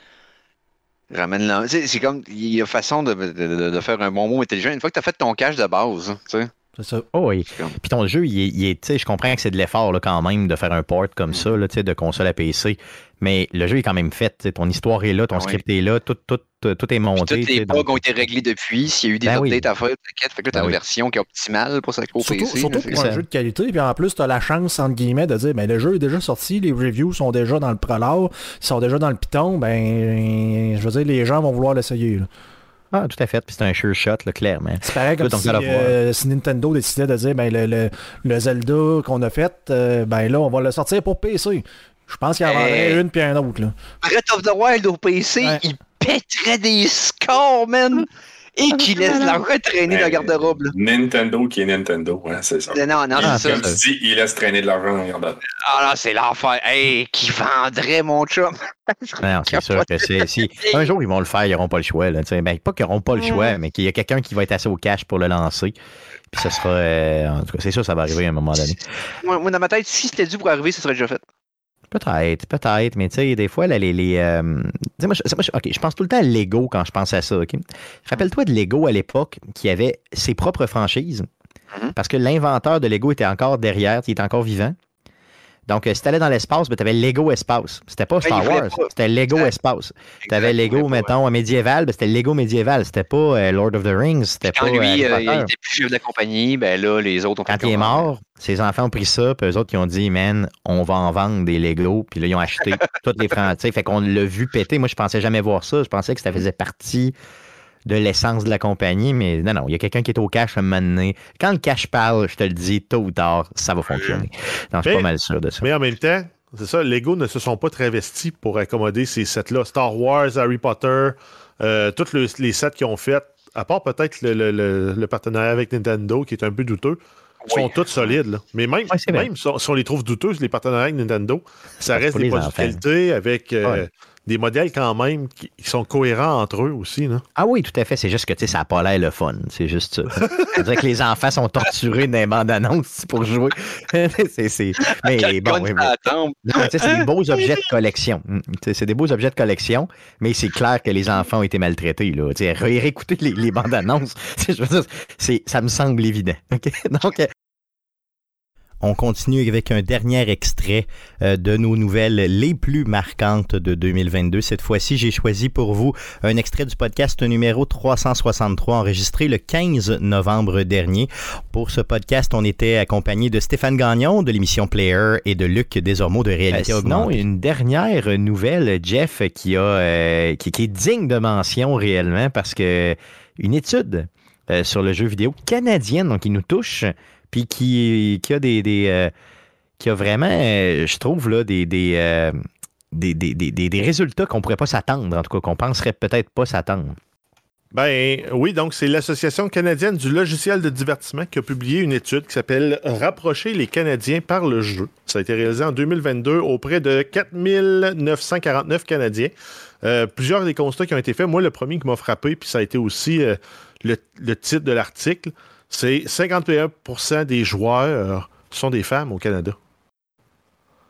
F: Ramène C'est comme, il y a façon de, de- de- de faire un bon mot intelligent. Une fois que tu as fait ton cache de base, tu sais,
D: C'est ça.
A: Oh oui. Puis ton jeu, il est, il est- tu sais, je comprends que c'est de l'effort là, quand même de faire un port comme ça, là, tu sais, de console à PC. Mais le jeu est quand même fait. tu sais, Ton histoire est là, ton
F: Ah oui.
A: script est là, tout, tout, tout, tout est
F: Puis
A: monté.
F: toutes les bugs
A: donc-
F: ont été réglés depuis. S'il y a eu des
A: Ben oui.
F: updates à faire, t'inquiète. Fait que là, tu as
A: Ben
F: une
A: oui.
F: version qui est optimale pour ça au
D: Surtout,
F: PC.
D: surtout pour un jeu de qualité, puis en plus, tu as la chance, entre guillemets, de dire ben, le jeu est déjà sorti, les reviews sont déjà dans le prologue, ils sont déjà dans le Python, ben, je veux dire, les gens vont vouloir l'essayer. là.
A: Ah, tout à fait. Puis c'est un sure shot, là, clairement.
D: C'est pareil comme si, euh, si Nintendo décidait de dire ben, le, le- le Zelda qu'on a fait, euh, ben là, on va le sortir pour PC. Je pense qu'il y en vendrait
F: Hey.
D: une puis un autre. Là.
F: Breath of the Wild au PC,
D: Ouais.
F: il pèterait des scores, man! Et qu'il laisse la traîner dans la garde-robe. là.
G: Nintendo qui est Nintendo, hein, c'est ça.
F: Non, non,
A: Ah,
F: c'est ça.
G: Comme tu dis, il laisse traîner de l'argent dans la garde-robe.
F: Ah non, c'est l'enfer. Hey, qui vendrait mon chum?
A: Non, c'est sûr que c'est. Si, un jour, ils vont le faire, ils n'auront pas le choix. Là, ben, pas qu'ils n'auront pas le choix, mais qu'il y a quelqu'un qui va être assez au cash pour le lancer. Puis ce sera. euh, en tout cas, c'est sûr, ça va arriver à un moment donné.
F: Moi, moi, dans ma tête, si c'était dû pour arriver, ce serait déjà fait.
A: Peut-être, peut-être, mais tu sais, des fois, là, les. les euh, tu sais, moi, je, moi, je- pense tout le temps à Lego quand je pense à ça. ok? Rappelle-toi de Lego à l'époque qui avait ses propres franchises,
F: Mhm.
A: parce que l'inventeur de Lego était encore derrière, il était encore vivant. Donc, euh, si tu allais dans l'espace, tu avais Lego Espace. C'était pas
F: Ben,
A: Star Wars, c'était Lego. Espace. Tu avais Lego, mettons, médiéval, ben, c'était Lego médiéval. C'était pas euh, Lord of the Rings, c'était pas.
F: lui,
A: euh,
F: euh, il était plus chef de la compagnie, ben là, les autres ont
A: Quand il est mort, ses enfants ont pris ça, puis eux autres, ils ont dit, man, on va en vendre des Lego, puis là, ils ont acheté toutes les franchises. Fait qu'on l'a vu péter. Moi, je pensais jamais voir ça. Je pensais que ça faisait partie de l'essence de la compagnie, mais non, non, il y a quelqu'un qui est au cash à un moment donné. Quand le cash parle, je te le dis, tôt ou tard, ça va fonctionner. Non, je suis pas mal sûr de ça.
C: Mais en même temps, c'est ça, Lego ne se sont pas travestis pour accommoder ces sets-là. Star Wars, Harry Potter, euh, tous le- les sets qu'ils ont fait, à part peut-être le, le- le- le partenariat avec Nintendo qui est un peu douteux, sont tous solides. là. Mais même,
A: Ouais,
C: même si on, si on les trouve douteux, les partenariats avec Nintendo, ça reste des produits de qualité avec euh,
A: Ouais.
C: Des modèles quand même qui, qui sont cohérents entre eux aussi. Là.
A: Ah oui, tout à fait. C'est juste que tu sais, ça n'a pas l'air le fun. C'est juste ça. C'est-à-dire que les enfants sont torturés dans les bandes annonces pour jouer. c'est, c'est... Mais bon, oui. Non, sais, c'est des beaux objets de collection. Mm, sais, C'est des beaux objets de collection, mais c'est clair que les enfants ont été maltraités. Là. Tu sais, ré- réécouter les, les bandes annonces, tu sais, je veux dire, c'est, ça me semble évident. OK? Donc, euh, on continue avec un dernier extrait euh, de nos nouvelles les plus marquantes de 2022. Cette fois-ci, j'ai choisi pour vous un extrait du podcast numéro 363 enregistré le 15 novembre dernier. Pour ce podcast, on était accompagné de Stéphane Gagnon de l'émission Player et de Luc Desormeaux de Réalité
H: Euh, sinon,
A: une dernière nouvelle, Jeff, qui, a, euh, qui, qui est digne de mention réellement parce que une étude euh, sur le jeu vidéo canadienne, donc qui nous touche, puis qui, a des, euh, qui a vraiment, euh, je trouve, là, euh, des, des, des- des- résultats qu'on pourrait pas s'attendre, en tout cas, qu'on penserait peut-être pas s'attendre.
C: Ben oui, donc c'est l'Association canadienne du logiciel de divertissement qui a publié une étude qui s'appelle Rapprocher les Canadiens par le jeu. Ça a été réalisé en 2022 auprès de 4949 Canadiens. Plusieurs des constats qui ont été faits. Moi, le premier qui m'a frappé, puis ça a été aussi le titre de l'article, c'est 51% des joueurs sont des femmes au Canada.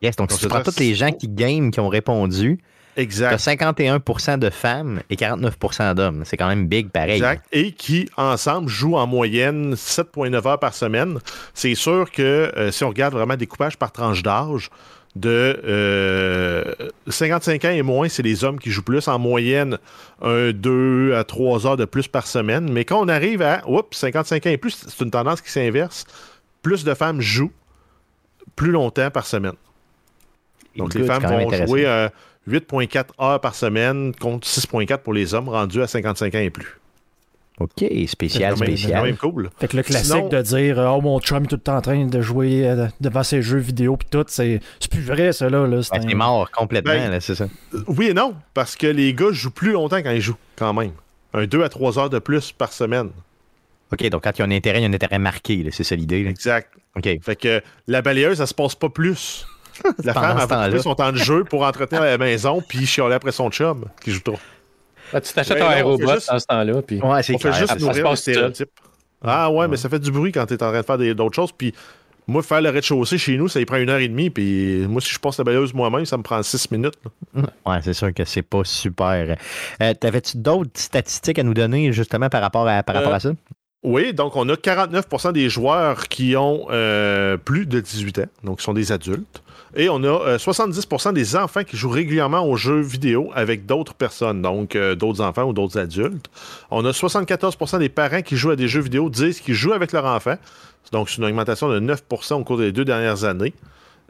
A: Yes, donc, si tu prends tous les gens qui game, qui ont répondu,
C: Exact.
A: 51% de femmes et 49% d'hommes. C'est quand même big pareil.
C: Exact. Et qui, ensemble, jouent en moyenne 7,9 heures par semaine. C'est sûr que euh, si on regarde vraiment des coupages par tranche d'âge, de euh, 55 ans et moins, c'est les hommes qui jouent plus. En moyenne, un, 2 à 3 heures de plus par semaine. Mais quand on arrive à oups, 55 ans et plus, c'est une tendance qui s'inverse. Plus de femmes jouent plus longtemps par semaine. Donc, les femmes vont jouer euh, 8,4 heures par semaine contre 6,4 pour les hommes rendus à 55 ans et plus.
A: OK, spécial,
C: C'est quand même- c'est
A: spécial.
C: quand même cool.
D: Fait que le classique
C: Sinon-
D: de dire Oh mon chum est tout le temps en train de jouer euh, devant ses jeux vidéo pis tout, c'est c'est plus vrai ça là. là. C'est un-
A: mort complètement,
C: Ben,
A: là, c'est ça.
C: Oui et non, parce que les gars jouent plus longtemps quand ils jouent, quand même. Un 2 à 3 heures de plus par semaine.
A: OK, donc quand il y a un intérêt, il y a un intérêt marqué, là, c'est ça l'idée. là.
C: Exact.
A: OK.
C: Fait que la balayeuse, ça se passe pas plus. La femme a pris son temps de jeu pour entretenir la maison, puis chialer après son chum qui joue trop.
E: Ah, tu t'achètes
C: Ouais,
E: un aérobot
C: juste-
E: dans ce temps-là. Puis...
A: Ouais, c'est
C: On fait
A: clair.
C: juste
E: ça se
C: nourrir le stéréotype. Ah ouais, mais ça fait du bruit quand t'es en train de faire des- d'autres choses. Puis moi, faire le rez-de-chaussée chez nous, ça y prend une heure et demie. Puis moi, si je passe la balayeuse moi-même, ça me prend six minutes.
A: Ouais, c'est sûr que c'est pas super. Euh, T'avais-tu d'autres statistiques à nous donner justement par rapport à, par rapport
C: Euh,
A: à ça?
C: Oui, donc on a 49% des joueurs qui ont euh, plus de 18 ans, donc qui sont des adultes. Et on a euh, 70% des enfants qui jouent régulièrement aux jeux vidéo avec d'autres personnes, donc euh, d'autres enfants ou d'autres adultes. On a 74% des parents qui jouent à des jeux vidéo disent qu'ils jouent avec leur enfant. Donc c'est une augmentation de 9% au cours des deux dernières années.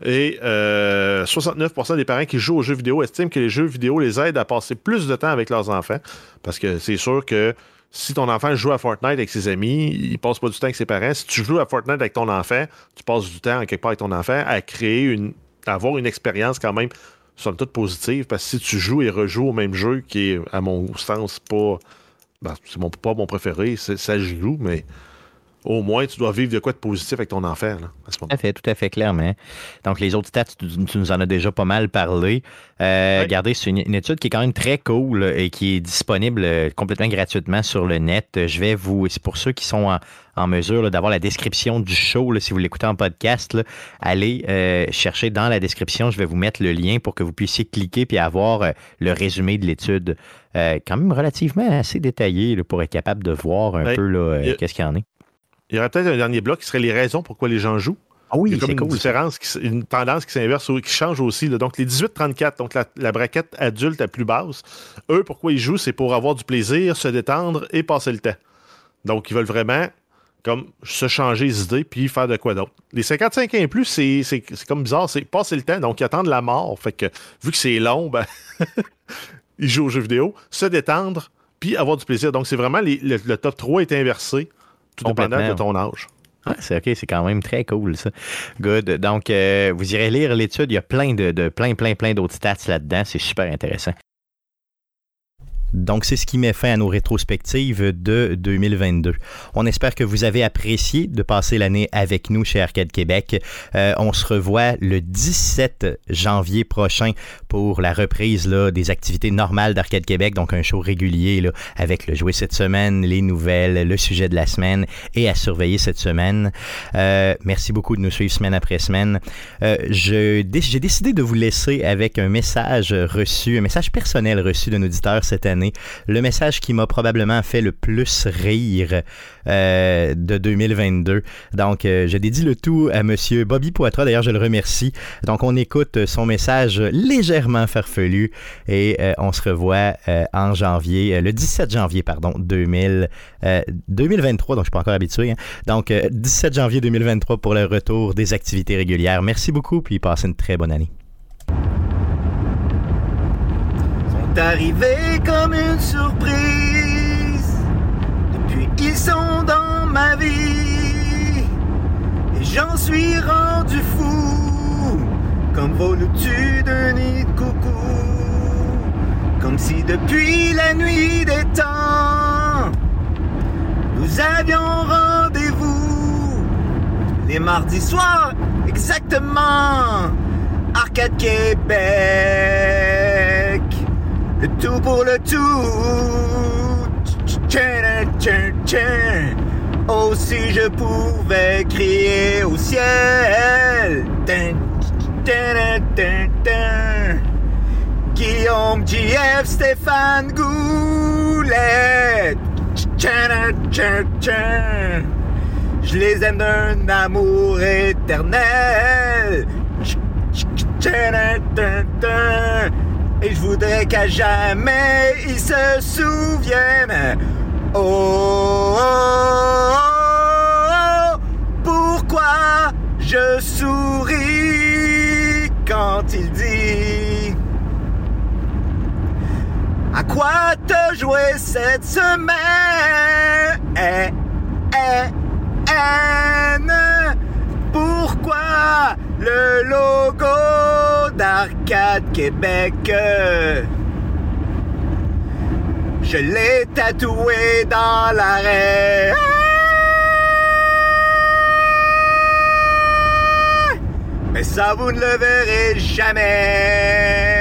C: Et euh, 69% des parents qui jouent aux jeux vidéo estiment que les jeux vidéo les aident à passer plus de temps avec leurs enfants. Parce que c'est sûr que si ton enfant joue à Fortnite avec ses amis, il passe pas du temps avec ses parents. Si tu joues à Fortnite avec ton enfant, tu passes du temps quelque part avec ton enfant à créer une. Avoir une expérience quand même, somme toute positive. Parce que si tu joues et rejoues au même jeu, qui est, à mon sens, pas. ben, c'est mon, pas mon préféré, ça joue, mais au moins tu dois vivre de quoi de positif avec ton enfant là, à ce moment.
A: Tout à fait, tout à fait clairement. Donc, les autres stats, tu, tu nous en as déjà pas mal parlé. Euh. Regardez, c'est une, une étude qui est quand même très cool et qui est disponible euh, complètement gratuitement sur le net. Je vais vous, c'est pour ceux qui sont en, en mesure d'avoir la description du show, là, si vous l'écoutez en podcast, là, allez euh, chercher dans la description. Je vais vous mettre le lien pour que vous puissiez cliquer puis avoir euh, le résumé de l'étude. Euh, quand même relativement assez détaillé là, pour être capable de voir un
C: Ben,
A: peu qu'est-ce qu'il y en est.
C: Il y aurait peut-être un dernier bloc qui serait les raisons pourquoi les gens jouent.
A: Ah oui,
C: Il y a comme
A: c'est
C: une
A: cool. ça.
C: différence, qui s- une tendance qui s'inverse, ou qui change aussi. là. Donc, les 18-34, donc la, la braquette adulte à plus basse, eux, pourquoi ils jouent, c'est pour avoir du plaisir, se détendre et passer le temps. Donc, ils veulent vraiment comme se changer les idées puis faire de quoi d'autre. Les 55 ans et plus, c'est comme bizarre, c'est passer le temps, donc ils attendent la mort. Fait que, vu que c'est long, ben, ils jouent aux jeux vidéo, se détendre puis avoir du plaisir. Donc, c'est vraiment les- le, le top 3 est inversé, tout dépendant de ton âge.
A: Ah, c'est OK, c'est quand même très cool, ça. Good. Donc, euh, vous irez lire l'étude. Il y a plein de, de- plein, plein, plein d'autres stats là-dedans. C'est super intéressant. Donc, c'est ce qui met fin à nos rétrospectives de 2022. On espère que vous avez apprécié de passer l'année avec nous chez Arcade Québec. Euh, on se revoit le 17 janvier prochain pour la reprise là, des activités normales d'Arcade Québec, donc un show régulier là, avec le jouet cette semaine, les nouvelles, le sujet de la semaine et à surveiller cette semaine. Euh, merci beaucoup de nous suivre semaine après semaine. Euh, j'ai décidé de vous laisser avec un message reçu, un message personnel reçu d'un auditeur cette année. Le message qui m'a probablement fait le plus rire euh, de 2022. Donc, euh, je dédie le tout à Monsieur Bobby Poitras. D'ailleurs, je le remercie. Donc, on écoute son message légèrement farfelu et euh, on se revoit en janvier, le 17 janvier, pardon, 2000, euh, 2023. Donc, je suis pas encore habitué. hein. Donc, euh, 17 janvier 2023 pour le retour des activités régulières. Merci beaucoup, puis passez une très bonne année.
H: Sont comme une surprise. Depuis, ils sont dans ma vie. Et j'en suis rendu fou. Comme volu-tu d'un nid de coucou? Comme si depuis la nuit des temps, nous avions rendez-vous. Les mardis soirs, exactement. Arcade Québec. Le tout pour le tout. Oh, si je pouvais crier au ciel. Guillaume, JF, Stéphane Goulet. Je les aime d'un amour éternel. Et je voudrais qu'à jamais ils se souviennent. Oh, oh, oh, oh, pourquoi je souris quand il dit À quoi te jouer cette semaine Eh, eh. Pourquoi le logo d'Arcade Québec Je l'ai tatoué dans l'arrêt. Mais ça vous ne le verrez jamais.